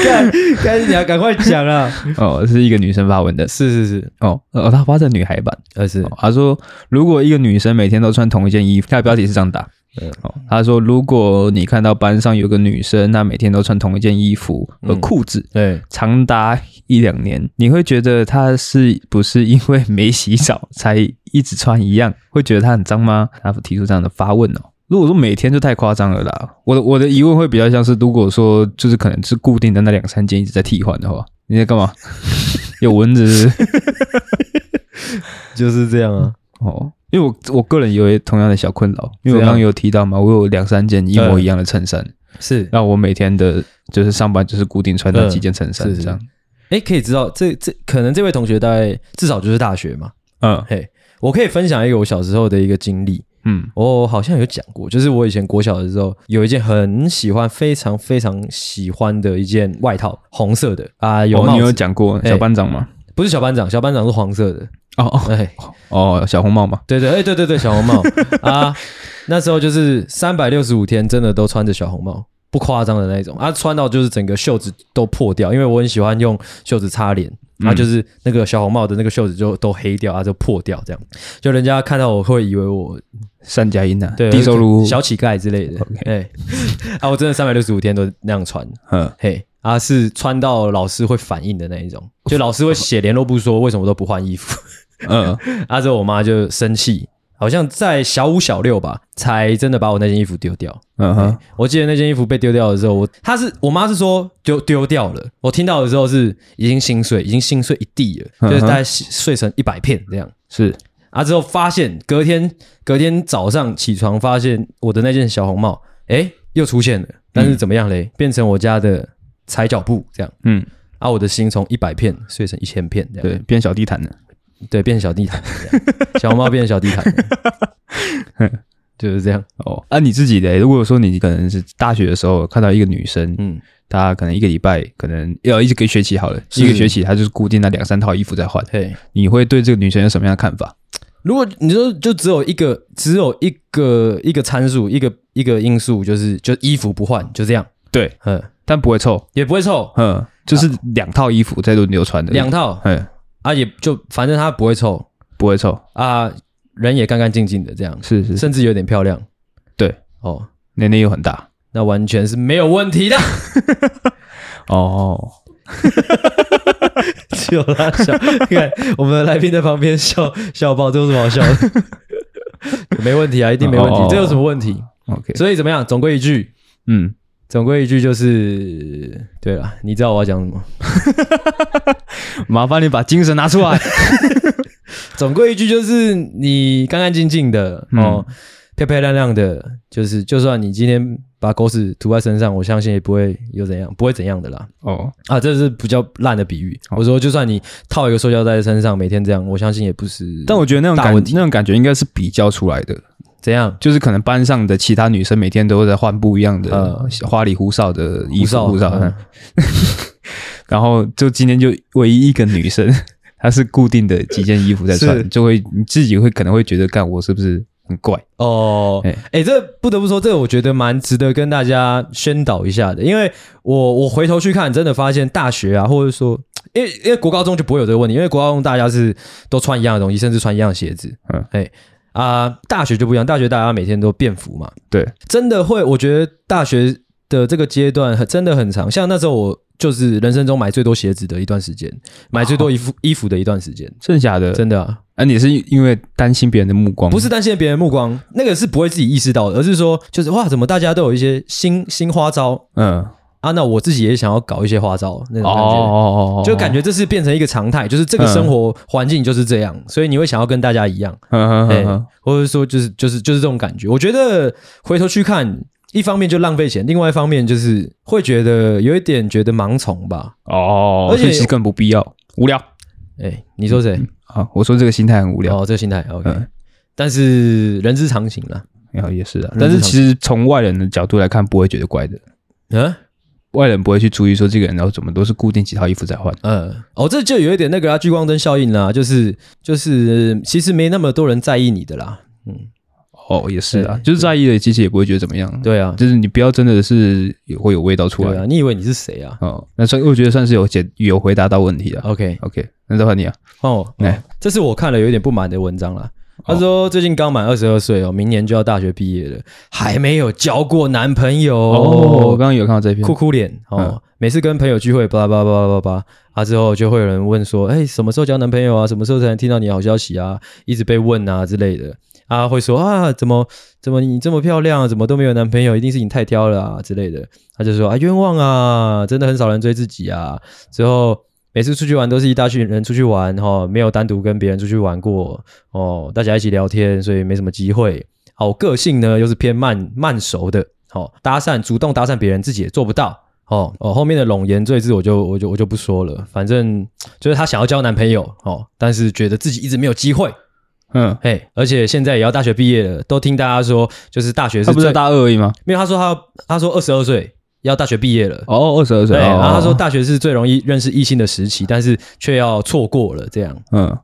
S1: 该该你要赶快讲啊！
S2: 哦，是一个女生发文的，
S1: 是是是。
S2: 哦，哦，她发在女孩版，
S1: 呃是。
S2: 她说，如果一个女生每天都穿同一件衣服，她的标题是这样打。嗯，哦，他说，如果你看到班上有个女生，她每天都穿同一件衣服和裤子，对，长达一两年，你会觉得她是不是因为没洗澡才一直穿一样？会觉得她很脏吗？他提出这样的发问哦。如果说每天就太夸张了啦，我的我的疑问会比较像是，如果说就是可能是固定的那两三件一直在替换的话，你在干嘛？有蚊子是是？
S1: 就是这样啊，
S2: 哦。因为我我个人有同样的小困扰，因为我刚刚有提到嘛，我有两三件一模一样的衬衫，是，那我每天的就是上班就是固定穿那几件衬衫是这样。
S1: 哎，可以知道这这可能这位同学大概至少就是大学嘛，嗯，嘿，我可以分享一个我小时候的一个经历，嗯，我好像有讲过，就是我以前国小的时候有一件很喜欢、非常非常喜欢的一件外套，红色的。啊，有
S2: 你有讲过小班长吗？
S1: 不是小班长，小班长是黄色的。哦哦，哎，
S2: 哦，小红帽嘛，
S1: 对对，哎，对对对，小红帽。啊，那时候就是三百六十五天，真的都穿着小红帽，不夸张的那种。啊，穿到就是整个袖子都破掉，因为我很喜欢用袖子擦脸，啊，就是那个小红帽的那个袖子就都黑掉啊，就破掉这样，就人家看到我会以为我
S2: 三甲音啊，
S1: 对，
S2: 低收入
S1: 小乞丐之类的，哎，啊，我真的三百六十五天都那样穿，嗯，嘿，啊，是穿到老师会反应的那一种，就老师会写联络簿说为什么都不换衣服。嗯，啊之后我妈就生气，好像在小五小六吧，才真的把我那件衣服丢掉。嗯哼，我记得那件衣服被丢掉的时候，我他是我妈是说丢丢掉了，我听到的时候是已经心碎，已经心碎一地了，嗯、就是大概碎成一百片这样。是。啊，之后发现隔天隔天早上起床，发现我的那件小红帽，哎，又出现了，但是怎么样嘞？嗯、变成我家的。踩脚布这样，嗯，啊，我的心从一百片碎成一千片，
S2: 对，变小地毯了，
S1: 对，变小地毯，小红帽变小地毯，就是这样。
S2: 哦，啊，你自己的，如果说你可能是大学的时候看到一个女生，嗯，她可能一个礼拜可能要一个学期好了，一个学期她就是固定那两三套衣服在换，对，你会对这个女生有什么样的看法？
S1: 如果你说就只有一个，只有一个一个参数，一个一个因素，就是就衣服不换，就这样，
S2: 对，嗯。但不会臭，
S1: 也不会臭，
S2: 嗯，就是两套衣服在轮流穿的，
S1: 两套，嗯，啊，也就反正它不会臭，
S2: 不会臭。
S1: 啊，人也干干净净的这样，
S2: 是是，
S1: 甚至有点漂亮，
S2: 对，哦，年龄又很大，
S1: 那完全是没有问题的，
S2: 哦，
S1: 只有他笑，你看我们的来宾在旁边笑笑爆，这有什么好笑的？没问题啊，一定没问题，这有什么问题？OK，所以怎么样？总归一句，嗯。总归一句就是，对了，你知道我要讲什么？
S2: 麻烦你把精神拿出来。
S1: 总归一句就是，你干干净净的哦，嗯、漂漂亮亮的，就是就算你今天把狗屎涂在身上，我相信也不会有怎样，不会怎样的啦。哦啊，这是比较烂的比喻。哦、我说，就算你套一个塑胶袋在身上，每天这样，我相信也不是。
S2: 但我觉得那种感，那种感觉应该是比较出来的。
S1: 怎样？
S2: 就是可能班上的其他女生每天都在换不一样的花里胡哨的衣服，胡哨。然后就今天就唯一一个女生，她是固定的几件衣服在穿，就会你自己会可能会觉得，干我是不是很怪？哦，哎哎，
S1: 这不得不说，这个我觉得蛮值得跟大家宣导一下的，因为我我回头去看，真的发现大学啊，或者说，因为因为国高中就不会有这个问题，因为国高中大家是都穿一样的东西，甚至穿一样的鞋子，嗯，哎。啊、呃，大学就不一样，大学大家每天都变服嘛，
S2: 对，
S1: 真的会，我觉得大学的这个阶段很真的很长，像那时候我就是人生中买最多鞋子的一段时间，买最多衣服、哦、衣服的一段时间，
S2: 真的假的？
S1: 真的啊，
S2: 啊，你是因为担心别人的目光？
S1: 不是担心别人的目光，那个是不会自己意识到的，而是说就是哇，怎么大家都有一些新新花招？嗯。啊，那我自己也想要搞一些花招那种感觉，哦哦哦，就感觉这是变成一个常态，就是这个生活环境就是这样，所以你会想要跟大家一样，嗯嗯，或者说就是就是就是这种感觉。我觉得回头去看，一方面就浪费钱，另外一方面就是会觉得有一点觉得盲从吧。
S2: 哦，而且其实更不必要，无聊。
S1: 哎，你说谁？
S2: 啊，我说这个心态很无聊。
S1: 哦，这个心态 OK，但是人之常情啦，
S2: 然后也是啊。但是其实从外人的角度来看，不会觉得怪的。嗯。外人不会去注意说这个人然后怎么都是固定几套衣服在换。
S1: 嗯，哦，这就有一点那个啊，聚光灯效应啦，就是就是其实没那么多人在意你的啦。嗯，
S2: 哦，也是啊，就是在意的其实也不会觉得怎么样。
S1: 对啊，
S2: 就是你不要真的是也会有味道出来。
S1: 对啊，你以为你是谁啊？
S2: 哦，那算我觉得算是有解有回答到问题了。
S1: OK
S2: OK，那再换你啊。
S1: 换我。哎，这是我看了有一点不满的文章啦。他说最近刚满二十二岁哦，明年就要大学毕业了，还没有交过男朋友。
S2: 哦，我刚刚有看到这篇，
S1: 哭哭脸哦。每次跟朋友聚会，巴拉巴拉巴拉巴拉，啊之后就会有人问说，哎，什么时候交男朋友啊？什么时候才能听到你好消息啊？一直被问啊之类的，啊会说啊，怎么怎么你这么漂亮，怎么都没有男朋友？一定是你太挑了啊之类的。他就说啊，冤枉啊，真的很少人追自己啊。之后每次出去玩都是一大群人出去玩，哈，没有单独跟别人出去玩过哦，大家一起聊天，所以没什么机会。好，个性呢又是偏慢慢熟的，好搭讪主动搭讪别人自己也做不到。哦哦，后面的冗言赘字我就我就我就不说了，反正就是她想要交男朋友哦，但是觉得自己一直没有机会，嗯，嘿，而且现在也要大学毕业了，都听大家说就是大学是，
S2: 他不是大二而已吗？
S1: 没有，他说他他说二十二岁要大学毕业了，
S2: 哦，二十二岁，
S1: 对，然后他说大学是最容易认识异性的时期，但是却要错过了这样，嗯，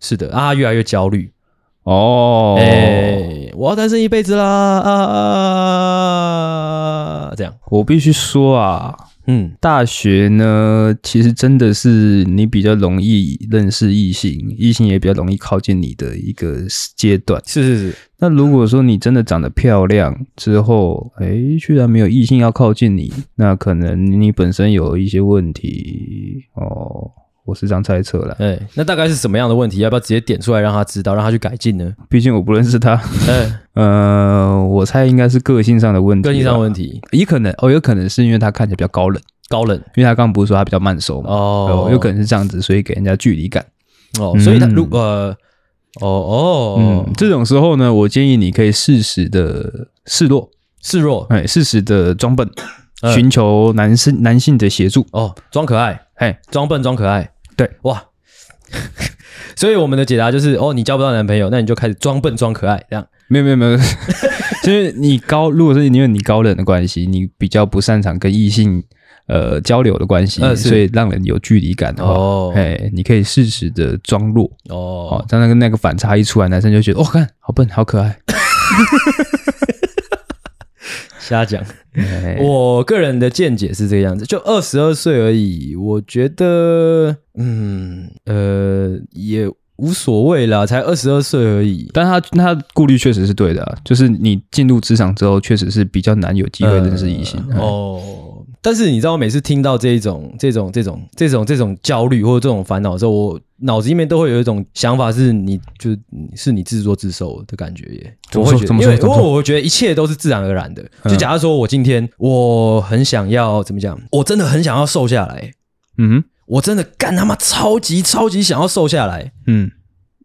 S1: 是的，啊，越来越焦虑。哦，哎、欸，我要单身一辈子啦！啊，这样，
S2: 我必须说啊，
S1: 嗯，
S2: 大学呢，其实真的是你比较容易认识异性，异性也比较容易靠近你的一个阶段。
S1: 是是是。
S2: 那如果说你真的长得漂亮之后，哎，居然没有异性要靠近你，那可能你本身有一些问题哦。我是这样猜测了。
S1: 哎，那大概是什么样的问题？要不要直接点出来让他知道，让他去改进呢？
S2: 毕竟我不认识他。
S1: 哎，
S2: 呃，我猜应该是个性上的问题。
S1: 个性上的问题，
S2: 也可能哦，有可能是因为他看起来比较高冷，
S1: 高冷，
S2: 因为他刚刚不是说他比较慢熟嘛？
S1: 哦，
S2: 有可能是这样子，所以给人家距离感。
S1: 哦，所以他如呃，哦哦，
S2: 嗯，这种时候呢，我建议你可以适时的示弱，
S1: 示弱，
S2: 哎，适时的装笨，寻求男生男性的协助。
S1: 哦，装可爱，
S2: 哎，
S1: 装笨装可爱。
S2: 对，
S1: 哇，所以我们的解答就是，哦，你交不到男朋友，那你就开始装笨装可爱，这样。
S2: 没有没有没有，就是你高，如果是因为你高冷的关系，你比较不擅长跟异性呃交流的关系，呃、所以让人有距离感的话，哦，哎，你可以适时的装弱，哦，当那个那个反差一出来，男生就觉得，哦，看好笨，好可爱。
S1: 瞎讲，我个人的见解是这个样子，就二十二岁而已，我觉得，嗯，呃，也无所谓啦，才二十二岁而已。
S2: 但他他顾虑确实是对的啊，就是你进入职场之后，确实是比较难有机会认识异性。
S1: 呃、哦。但是你知道，我每次听到这一种、这种、这种、这种、这种焦虑或者这种烦恼的时候，我脑子里面都会有一种想法，是你就是你自作自受的感觉耶。我会觉得，因为因为我觉得一切都是自然而然的。就假如说我今天我很想要怎么讲，我真的很想要瘦下来，嗯，我真的干他妈超级超级想要瘦下来，嗯，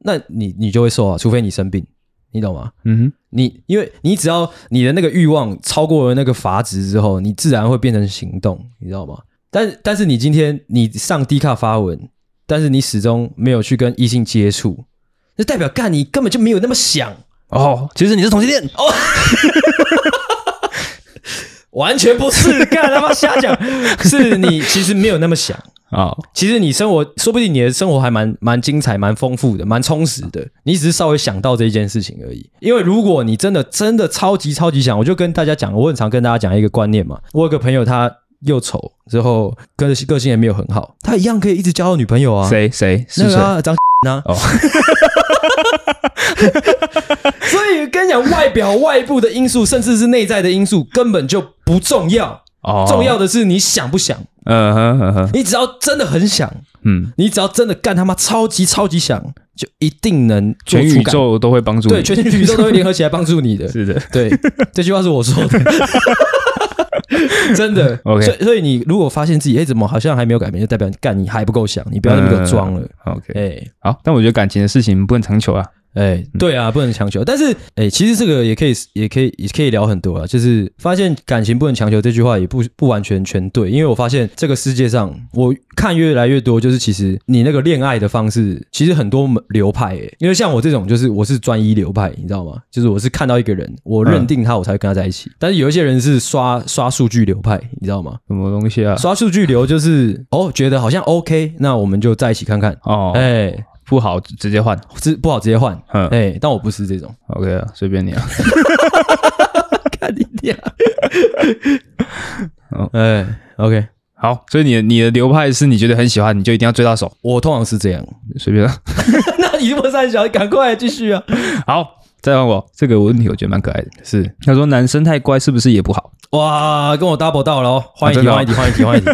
S1: 那你你就会瘦啊，除非你生病。你懂吗？嗯哼，你因为你只要你的那个欲望超过了那个阀值之后，你自然会变成行动，你知道吗？但但是你今天你上低卡发文，但是你始终没有去跟异性接触，那代表干你根本就没有那么想
S2: 哦。其实你是同性恋哦，
S1: 完全不是，干他妈瞎讲，是你其实没有那么想。啊，哦、其实你生活说不定你的生活还蛮蛮精彩、蛮丰富的、蛮充实的。你只是稍微想到这一件事情而已。因为如果你真的真的超级超级想，我就跟大家讲，我很常跟大家讲一个观念嘛。我有个朋友，他又丑，之后个个性也没有很好，他一样可以一直交到女朋友啊。
S2: 谁谁？
S1: 那个啊，哦，所以跟你讲，外表、外部的因素，甚至是内在的因素，根本就不重要。哦，重要的是你想不想。嗯哼哼哼，你只要真的很想，嗯，你只要真的干他妈超级超级想，就一定能做出。
S2: 全宇宙都会帮助你，
S1: 对，全宇宙都会联合起来帮助你的。
S2: 是的，
S1: 对，这句话是我说的，真的。OK，所以所以你如果发现自己哎怎么好像还没有改变，就代表你干你还不够想，你不要那么给我装了。
S2: OK，哎，好，但我觉得感情的事情不能强求啊。
S1: 哎，对啊，不能强求。但是，哎，其实这个也可以，也可以，也可以聊很多啊。就是发现感情不能强求这句话也不不完全全对，因为我发现这个世界上，我看越来越多，就是其实你那个恋爱的方式，其实很多流派。哎，因为像我这种，就是我是专一流派，你知道吗？就是我是看到一个人，我认定他，我才会跟他在一起。但是有一些人是刷刷数据流派，你知道吗？
S2: 什么东西啊？
S1: 刷数据流就是哦，觉得好像 OK，那我们就在一起看看。哦，哎。
S2: 不好直接换，
S1: 直不好直接换。嗯，哎，但我不是这种。
S2: OK 啊，随便你啊。
S1: 看你点。哦，哎，OK，
S2: 好。所以你的你的流派是你觉得很喜欢，你就一定要追到手。
S1: 我通常是这样，
S2: 随便。
S1: 那你这么三小，赶快继续啊。
S2: 好，再问我这个问题，我觉得蛮可爱的。是，他说男生太乖是不是也不好？
S1: 哇，跟我 double 到了哦。换一题，换一题，换一题，换一题。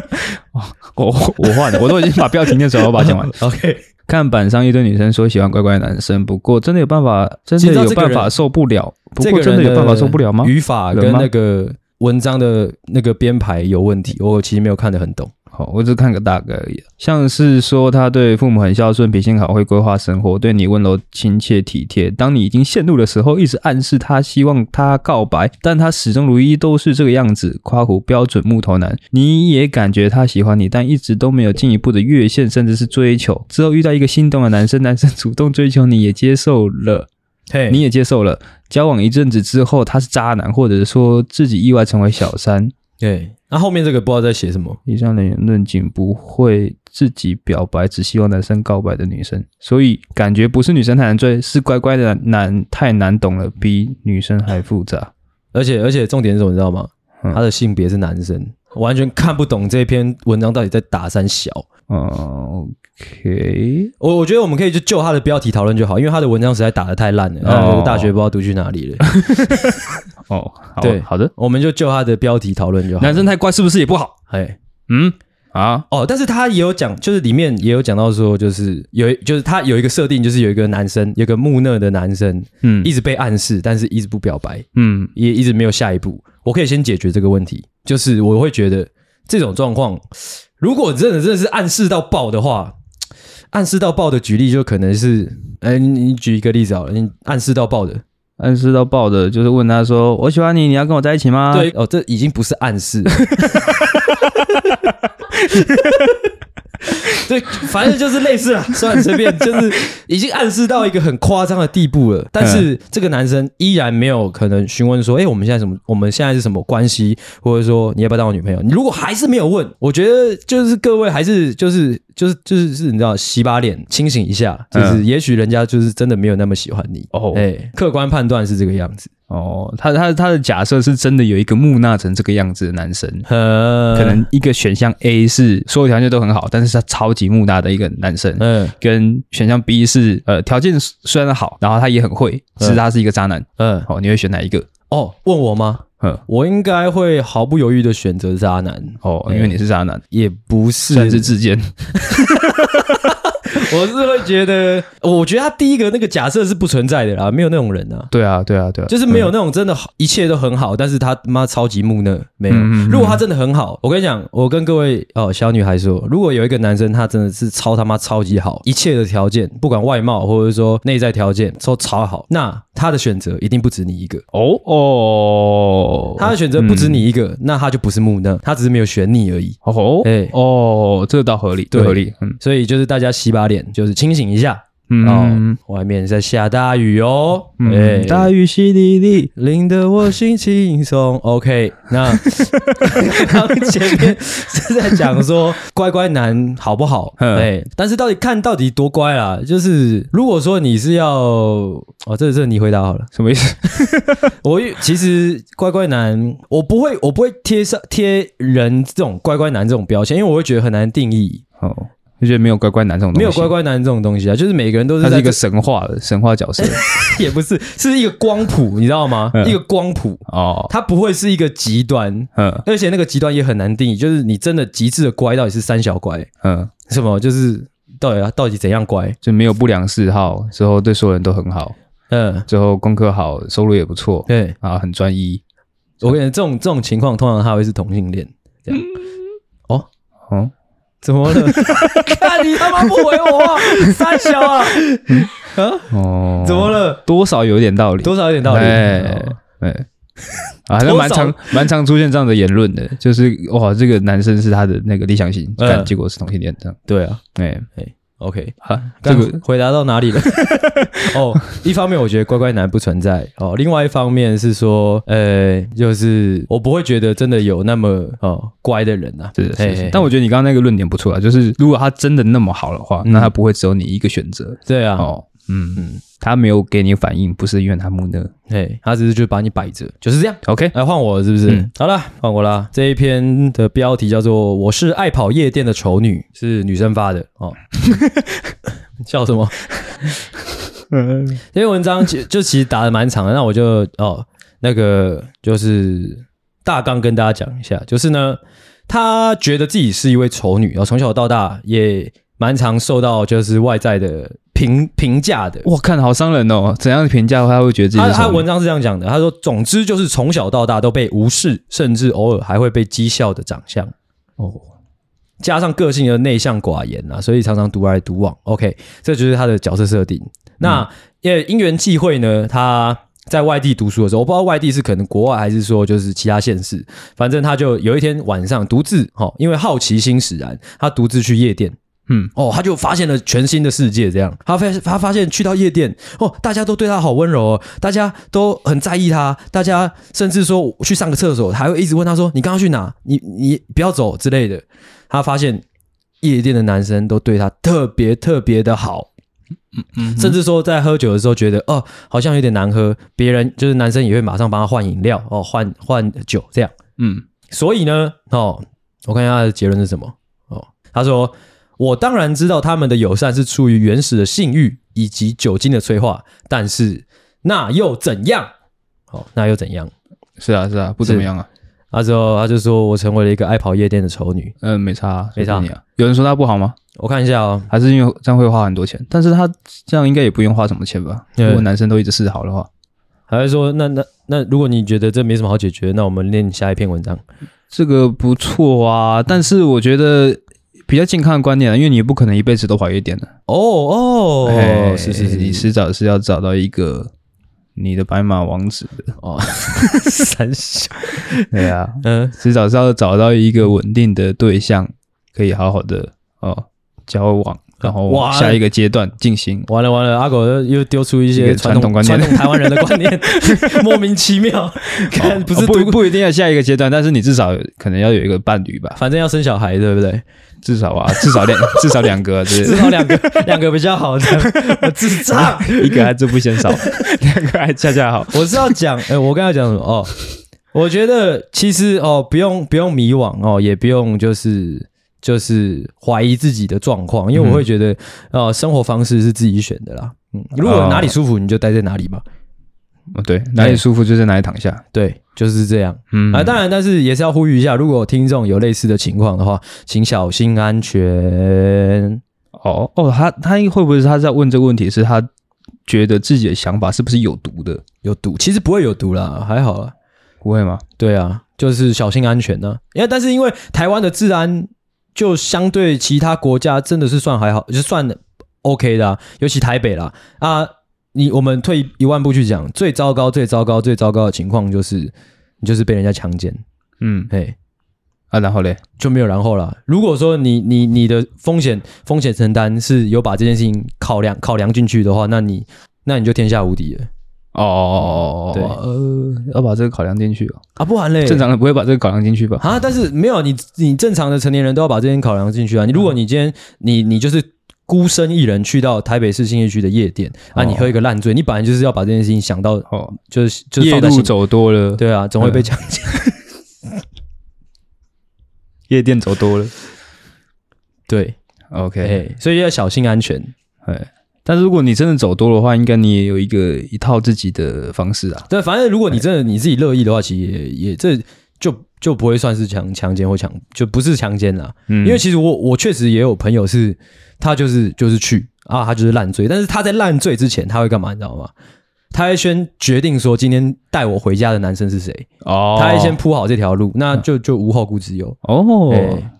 S2: 我我换了，我都已经把标题念出来，我把它讲完了。
S1: OK。
S2: 看板上一堆女生说喜欢乖乖男生，不过真的有办法，真的有办法受不了。不过真的有办法受不了吗？
S1: 语法跟那个文章的那个编排有问题，我其实没有看得很懂。
S2: 好，我只看个大概而已。像是说他对父母很孝顺，脾性好，会规划生活，对你温柔亲切体贴。当你已经陷入的时候，一直暗示他希望他告白，但他始终如一都是这个样子。夸虎标准木头男，你也感觉他喜欢你，但一直都没有进一步的越线，甚至是追求。之后遇到一个心动的男生，男生主动追求你，也接受了，嘿，你也接受了。交往一阵子之后，他是渣男，或者说自己意外成为小三，
S1: 对。那、啊、后面这个不知道在写什么。
S2: 以上的言论仅不会自己表白，只希望男生告白的女生，所以感觉不是女生太难追，是乖乖的男太难懂了，比女生还复杂。
S1: 而且而且重点是什么，你知道吗？嗯、他的性别是男生。完全看不懂这篇文章到底在打三小。
S2: 嗯，OK，
S1: 我我觉得我们可以就就他的标题讨论就好，因为他的文章实在打的太烂了，大学不知道读去哪里了。
S2: 哦，好
S1: 对，
S2: 好的，
S1: 我们就就他的标题讨论就好。
S2: 男生太乖是不是也不好？
S1: 哎，
S2: 嗯。啊
S1: 哦，但是他也有讲，就是里面也有讲到说，就是有，就是他有一个设定，就是有一个男生，有个木讷的男生，嗯，一直被暗示，但是一直不表白，嗯，也一直没有下一步。我可以先解决这个问题，就是我会觉得这种状况，如果真的真的是暗示到爆的话，暗示到爆的举例就可能是，哎，你举一个例子好了，你暗示到爆的，
S2: 暗示到爆的，就是问他说，我喜欢你，你要跟我在一起吗？
S1: 对，哦，这已经不是暗示。对，反正就是类似了，算了，随便，就是已经暗示到一个很夸张的地步了。但是这个男生依然没有可能询问说：“哎，我们现在什么？我们现在是什么关系？或者说你要不要当我女朋友？”你如果还是没有问，我觉得就是各位还是就是就是就是是，你知道，洗把脸，清醒一下，就是也许人家就是真的没有那么喜欢你哦。哎，客观判断是这个样子。
S2: 哦，他他他的假设是真的有一个木讷成这个样子的男生，嗯，可能一个选项 A 是所有条件都很好，但是他超级木讷的一个男生，嗯，跟选项 B 是呃条件虽然好，然后他也很会，其实他是一个渣男，嗯，哦，你会选哪一个？
S1: 哦，问我吗？嗯，我应该会毫不犹豫的选择渣男，
S2: 哦，因为你是渣男，
S1: 也不是，
S2: 算是自荐。
S1: 我是会觉得，我觉得他第一个那个假设是不存在的啦，没有那种人啊。
S2: 对啊，对啊，对啊，
S1: 就是没有那种真的好，一切都很好，但是他妈超级木讷，没有。如果他真的很好，我跟你讲，我跟各位哦小女孩说，如果有一个男生他真的是超他妈超级好，一切的条件，不管外貌或者说内在条件都超好，那他的选择一定不止你一个。哦哦，他的选择不止你一个，那他就不是木讷，他只是没有选你而已。
S2: 哦，哎，哦，这个倒合理，对，合理。嗯，
S1: 所以就是大家洗把脸。就是清醒一下，嗯，外面在下大雨哦，哎，大雨淅沥沥，淋得我心情松。OK，那 刚前面是在讲说乖乖男好不好？哎，但是到底看到底多乖啦？就是如果说你是要哦，这这你回答好了，
S2: 什么意思？
S1: 我其实乖乖男，我不会，我不会贴上贴人这种乖乖男这种标签，因为我会觉得很难定义。哦。
S2: 就觉得没有乖乖男这种东西，
S1: 没有乖乖男这种东西啊，就是每个人都是，
S2: 他是一个神话的神话角色，
S1: 也不是，是一个光谱，你知道吗？一个光谱。哦，它不会是一个极端，嗯，而且那个极端也很难定义，就是你真的极致的乖到底是三小乖，嗯，什么？就是到底到底怎样乖？
S2: 就没有不良嗜好，之后对所有人都很好，嗯，最后功课好，收入也不错，对，然后很专一。
S1: 我跟你讲，这种这种情况通常他会是同性恋，这样，哦，哦。怎么了？看你他妈不回我话，三小啊！啊哦，怎么了？
S2: 多少有点道理，
S1: 多少有点道理。哎哎，
S2: 啊，像蛮常蛮常出现这样的言论的，就是哇，这个男生是他的那个理想型，但结果是同性恋这样。
S1: 对啊，哎哎。OK，好，这个回答到哪里了？哦，一方面我觉得乖乖男不存在哦，另外一方面是说，呃，就是我不会觉得真的有那么哦乖的人呐、啊。
S2: 是的，是的。但我觉得你刚刚那个论点不错啊，就是如果他真的那么好的话，嗯、那他不会只有你一个选择。
S1: 对啊，
S2: 哦，嗯嗯。他没有给你反应，不是因为他木讷，
S1: 嘿，他只是就把你摆着，就是这样。
S2: OK，
S1: 来换我了是不是？嗯、好了，换我啦。这一篇的标题叫做“我是爱跑夜店的丑女”，是女生发的哦。笑什么？嗯，这篇文章就就其实打的蛮长的，那我就哦，那个就是大纲跟大家讲一下，就是呢，她觉得自己是一位丑女，然后从小到大也蛮常受到就是外在的。评评价的，
S2: 我看好伤人哦。怎样的评价，他会觉得自己？他
S1: 他文章是这样讲的，他说：“总之就是从小到大都被无视，甚至偶尔还会被讥笑的长相哦，加上个性的内向寡言啊，所以常常独来独往。OK，这就是他的角色设定。那、嗯、因为因缘际会呢，他在外地读书的时候，我不知道外地是可能国外还是说就是其他县市，反正他就有一天晚上独自哈，因为好奇心使然，他独自去夜店。”嗯，哦，他就发现了全新的世界，这样，他发他发现去到夜店，哦，大家都对他好温柔哦，大家都很在意他，大家甚至说去上个厕所，还会一直问他说：“你刚刚去哪？你你不要走之类的。”他发现夜店的男生都对他特别特别的好，嗯嗯，甚至说在喝酒的时候觉得哦，好像有点难喝，别人就是男生也会马上帮他换饮料哦，换换酒这样，嗯。所以呢，哦，我看一下他的结论是什么？哦，他说：“我当然知道他们的友善是出于原始的性欲以及酒精的催化，但是那又怎样？哦，那又怎样？
S2: 是啊，是啊，不怎么样啊。”
S1: 那之后：“他就说我成为了一个爱跑夜店的丑女。”
S2: 嗯，没差、啊，
S1: 没差。
S2: 你啊，有人说他不好吗？
S1: 我看一下哦，
S2: 还是因为这样会花很多钱？但是他这样应该也不用花什么钱吧？如果男生都一直示好的话，
S1: 还是说那那那如果你觉得这没什么好解决，那我们念下一篇文章。
S2: 这个不错啊，但是我觉得比较健康的观念啊，因为你也不可能一辈子都跑夜店的。
S1: 哦哦，
S2: 哎，是是是，你迟早是要找到一个。你的白马王子的哦，三小，对啊，嗯，迟早是要找到一个稳定的对象，可以好好的哦交往，然后往下一个阶段进行。
S1: 完了完了，阿狗又丢出一些传统观念，传统台湾人的观念，莫名其妙。看，不是
S2: 不不一定要下一个阶段，但是你至少可能要有一个伴侣吧，
S1: 反正要生小孩，对不对？
S2: 至少啊，至少两，至少两个，至
S1: 少两个，两个比较好的。智障，
S2: 一个还真不嫌少，两个还恰恰好。
S1: 我是要讲，哎、欸，我刚才讲什么？哦，我觉得其实哦，不用不用迷惘哦，也不用就是就是怀疑自己的状况，因为我会觉得，哦、呃，生活方式是自己选的啦。嗯，如果哪里舒服，你就待在哪里吧。
S2: 哦，对，哪里舒服就在哪里躺下。
S1: 对，就是这样。嗯啊，当然，但是也是要呼吁一下，如果听众有类似的情况的话，请小心安全。
S2: 哦哦，他他会不会是他在问这个问题？是他觉得自己的想法是不是有毒的？
S1: 有毒？其实不会有毒啦，还好啦。
S2: 不会吗？
S1: 对啊，就是小心安全呢、啊。因为但是因为台湾的治安就相对其他国家真的是算还好，就算 OK 的、啊，尤其台北啦啊。你我们退一万步去讲，最糟糕、最糟糕、最糟糕的情况就是，你就是被人家强奸。嗯，嘿，
S2: 啊，然后嘞
S1: 就没有然后了。如果说你你你的风险风险承担是有把这件事情考量考量进去的话，那你那你就天下无敌了。
S2: 哦哦哦哦哦，对，呃，要把这个考量进去哦。
S1: 啊，不然嘞，
S2: 正常的不会把这个考量进去吧？
S1: 啊，但是没有你你正常的成年人都要把这件考量进去啊。你如果你今天你你就是。孤身一人去到台北市信义区的夜店啊，你喝一个烂醉，你本来就是要把这件事情想到，哦，就是就是
S2: 夜路走多了，
S1: 对啊，总会被强奸。
S2: 夜店走多了，
S1: 对，OK，所以要小心安全。
S2: 哎，但是如果你真的走多的话，应该你也有一个一套自己的方式啊。
S1: 对，反正如果你真的你自己乐意的话，其实也也这就就不会算是强强奸或强，就不是强奸了。嗯，因为其实我我确实也有朋友是。他就是就是去啊，他就是烂醉，但是他在烂醉之前他会干嘛？你知道吗？他会先决定说今天带我回家的男生是谁哦，他会先铺好这条路，那就就无后顾之忧哦。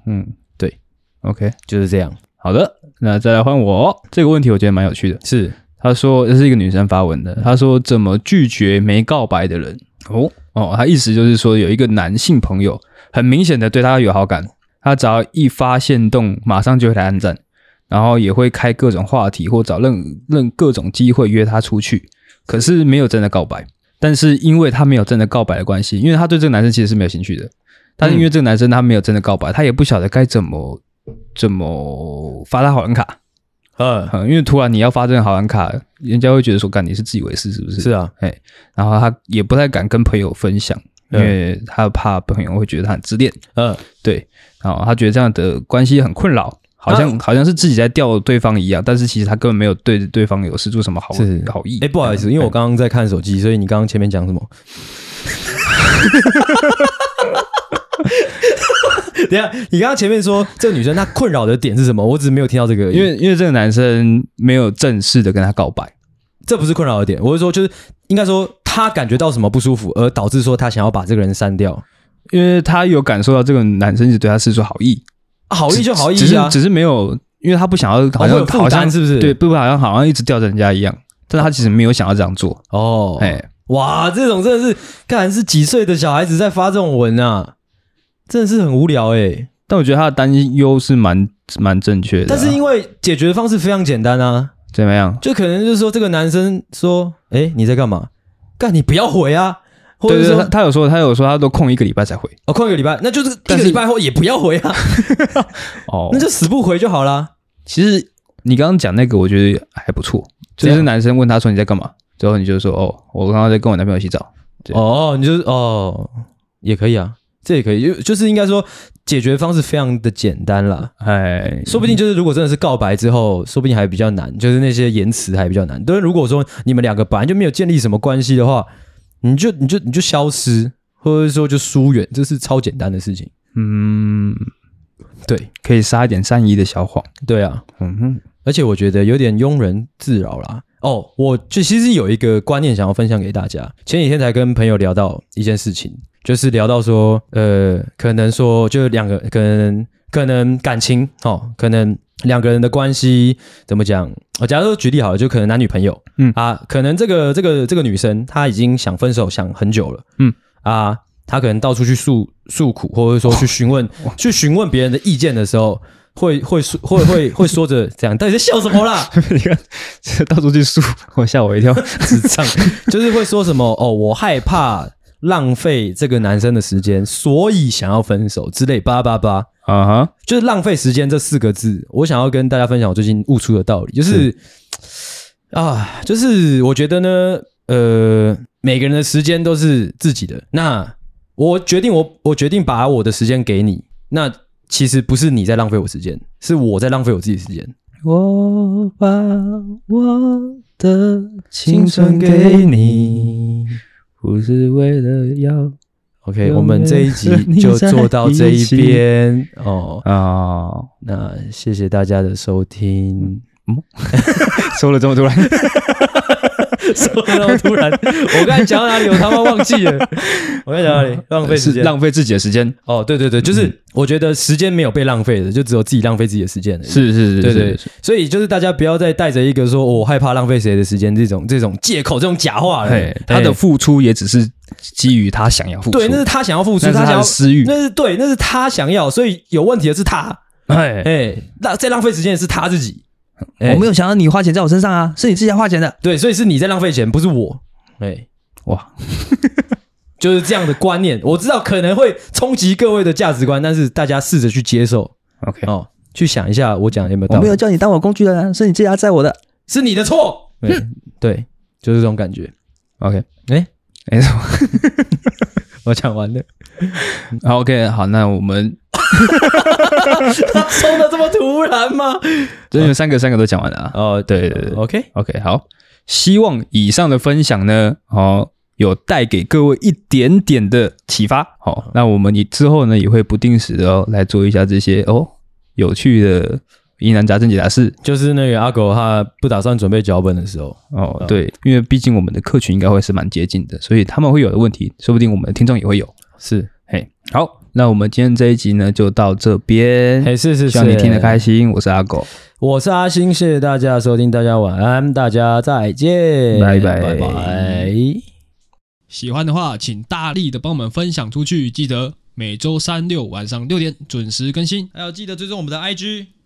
S1: 嗯，对
S2: ，OK，
S1: 就是这样。
S2: 好的，那再来换我这个问题，我觉得蛮有趣的。
S1: 是，
S2: 他说这是一个女生发文的，他说怎么拒绝没告白的人？哦哦，他意思就是说有一个男性朋友很明显的对他有好感，他只要一发现动，马上就会来暗赞。然后也会开各种话题，或找任任各种机会约他出去，可是没有真的告白。但是因为他没有真的告白的关系，因为他对这个男生其实是没有兴趣的。但是因为这个男生他没有真的告白，他也不晓得该怎么怎么发他好人卡。嗯，因为突然你要发这个好玩卡，人家会觉得说，干你是自以为是是不是？
S1: 是啊，
S2: 哎，然后他也不太敢跟朋友分享，因为他怕朋友会觉得他很自恋。嗯，对，然后他觉得这样的关系很困扰。好像好像是自己在钓对方一样，但是其实他根本没有对对方有施出什么好是好意。
S1: 哎、欸，不好意思，因为我刚刚在看手机，所以你刚刚前面讲什么？等下，你刚刚前面说这个女生她困扰的点是什么？我只是没有听到这个，
S2: 因为因为这个男生没有正式的跟她告白，
S1: 这不是困扰的点。我是说，就是应该说她感觉到什么不舒服，而导致说她想要把这个人删掉，
S2: 因为她有感受到这个男生一直对她示出好意。
S1: 好意就好意啊，
S2: 只是只是没有，因为她不想要，好像好像
S1: 是不是？
S2: 对，不好像好像一直吊着人家一样，但是他其实没有想要这样做
S1: 哦。哎，哇，这种真的是，看是几岁的小孩子在发这种文啊，真的是很无聊哎。
S2: 但我觉得他的担忧是蛮蛮正确的，
S1: 但是因为解决的方式非常简单啊，
S2: 怎么样？
S1: 就可能就是说，这个男生说，哎，你在干嘛？干你不要回啊。
S2: 对对，他他有说，他有说，他都空一个礼拜才回。
S1: 哦，空一个礼拜，那就是一个礼拜后也不要回啊。哦，那就死不回就好啦。
S2: 其实你刚刚讲那个，我觉得还不错。就是男生问他说你在干嘛，最后你就说哦，我刚刚在跟我男朋友洗澡。
S1: 哦，你就是哦，也可以啊。这也可以，就就是应该说解决方式非常的简单啦。
S2: 哎，
S1: 说不定就是如果真的是告白之后，说不定还比较难，就是那些言辞还比较难。但是如果说你们两个本来就没有建立什么关系的话，你就你就你就消失，或者说就疏远，这是超简单的事情。
S2: 嗯，
S1: 对，
S2: 可以撒一点善意的小谎。
S1: 对啊，
S2: 嗯哼，
S1: 而且我觉得有点庸人自扰啦。哦，我就其实有一个观念想要分享给大家。前几天才跟朋友聊到一件事情，就是聊到说，呃，可能说就两个，可能可能感情哦，可能两个人的关系怎么讲？我假如说举例好了，就可能男女朋友，嗯啊，可能这个这个这个女生她已经想分手想很久了，嗯啊，她可能到处去诉诉苦，或者说去询问去询问别人的意见的时候。会会说会会会说着这样，到底在笑什么啦？
S2: 你看，到处去诉，我吓我一跳，
S1: 智障，就是会说什么哦，我害怕浪费这个男生的时间，所以想要分手之类，八八八啊哈，就是浪费时间这四个字，我想要跟大家分享我最近悟出的道理，就是，是啊，就是我觉得呢，呃，每个人的时间都是自己的，那我决定我我决定把我的时间给你，那。其实不是你在浪费我时间，是我在浪费我自己时间。
S2: 我把我的青春给你，不是为了要。
S1: OK，我们这一集就做到这一边哦啊，哦，那谢谢大家的收听。嗯，
S2: 说了这么突然。
S1: 说的那么突然，我刚才讲到哪里？我他妈忘记了。我刚才讲哪里？浪费时间，
S2: 浪费自己的时间。
S1: 哦，对对对，就是我觉得时间没有被浪费的，就只有自己浪费自己的时间。
S2: 是是是，
S1: 对对。所以就是大家不要再带着一个说我害怕浪费谁的时间这种这种借口、这种假话了。
S2: 他的付出也只是基于他想要付出，
S1: 对，那是他想要付出，
S2: 他想要私欲，
S1: 那是对，那是他想要，所以有问题的是他。哎哎，那再浪费时间的是他自己。
S2: 我没有想到你花钱在我身上啊，是你自己花钱的。
S1: 对，所以是你在浪费钱，不是我。哎，哇，就是这样的观念。我知道可能会冲击各位的价值观，但是大家试着去接受。OK，哦，去想一下我讲有没有道理。
S2: 我没有叫你当我工具人，是你自己要载我的，
S1: 是你的错。对，就是这种感觉。OK，哎，没错，我讲完了。
S2: OK，好，那我们。
S1: 他冲的这么突然吗？
S2: 真的三个三个都讲完了啊！
S1: 哦，对对对，OK
S2: OK，好，希望以上的分享呢，哦，有带给各位一点点的启发。好，那我们以之后呢也会不定时的哦来做一下这些哦有趣的疑难杂症解答室。
S1: 就是那个阿狗他不打算准备脚本的时候
S2: 哦，对，因为毕竟我们的客群应该会是蛮接近的，所以他们会有的问题，说不定我们的听众也会有。
S1: 是，
S2: 嘿，好。那我们今天这一集呢，就到这边。
S1: 嘿，是是是，
S2: 希望你听得开心。我是阿狗，
S1: 我是阿星，谢谢大家的收听，大家晚安，大家再见，
S2: 拜拜拜
S1: 拜。喜欢的话，请大力的帮我们分享出去，记得每周三六晚上六点准时更新，还要记得追踪我们的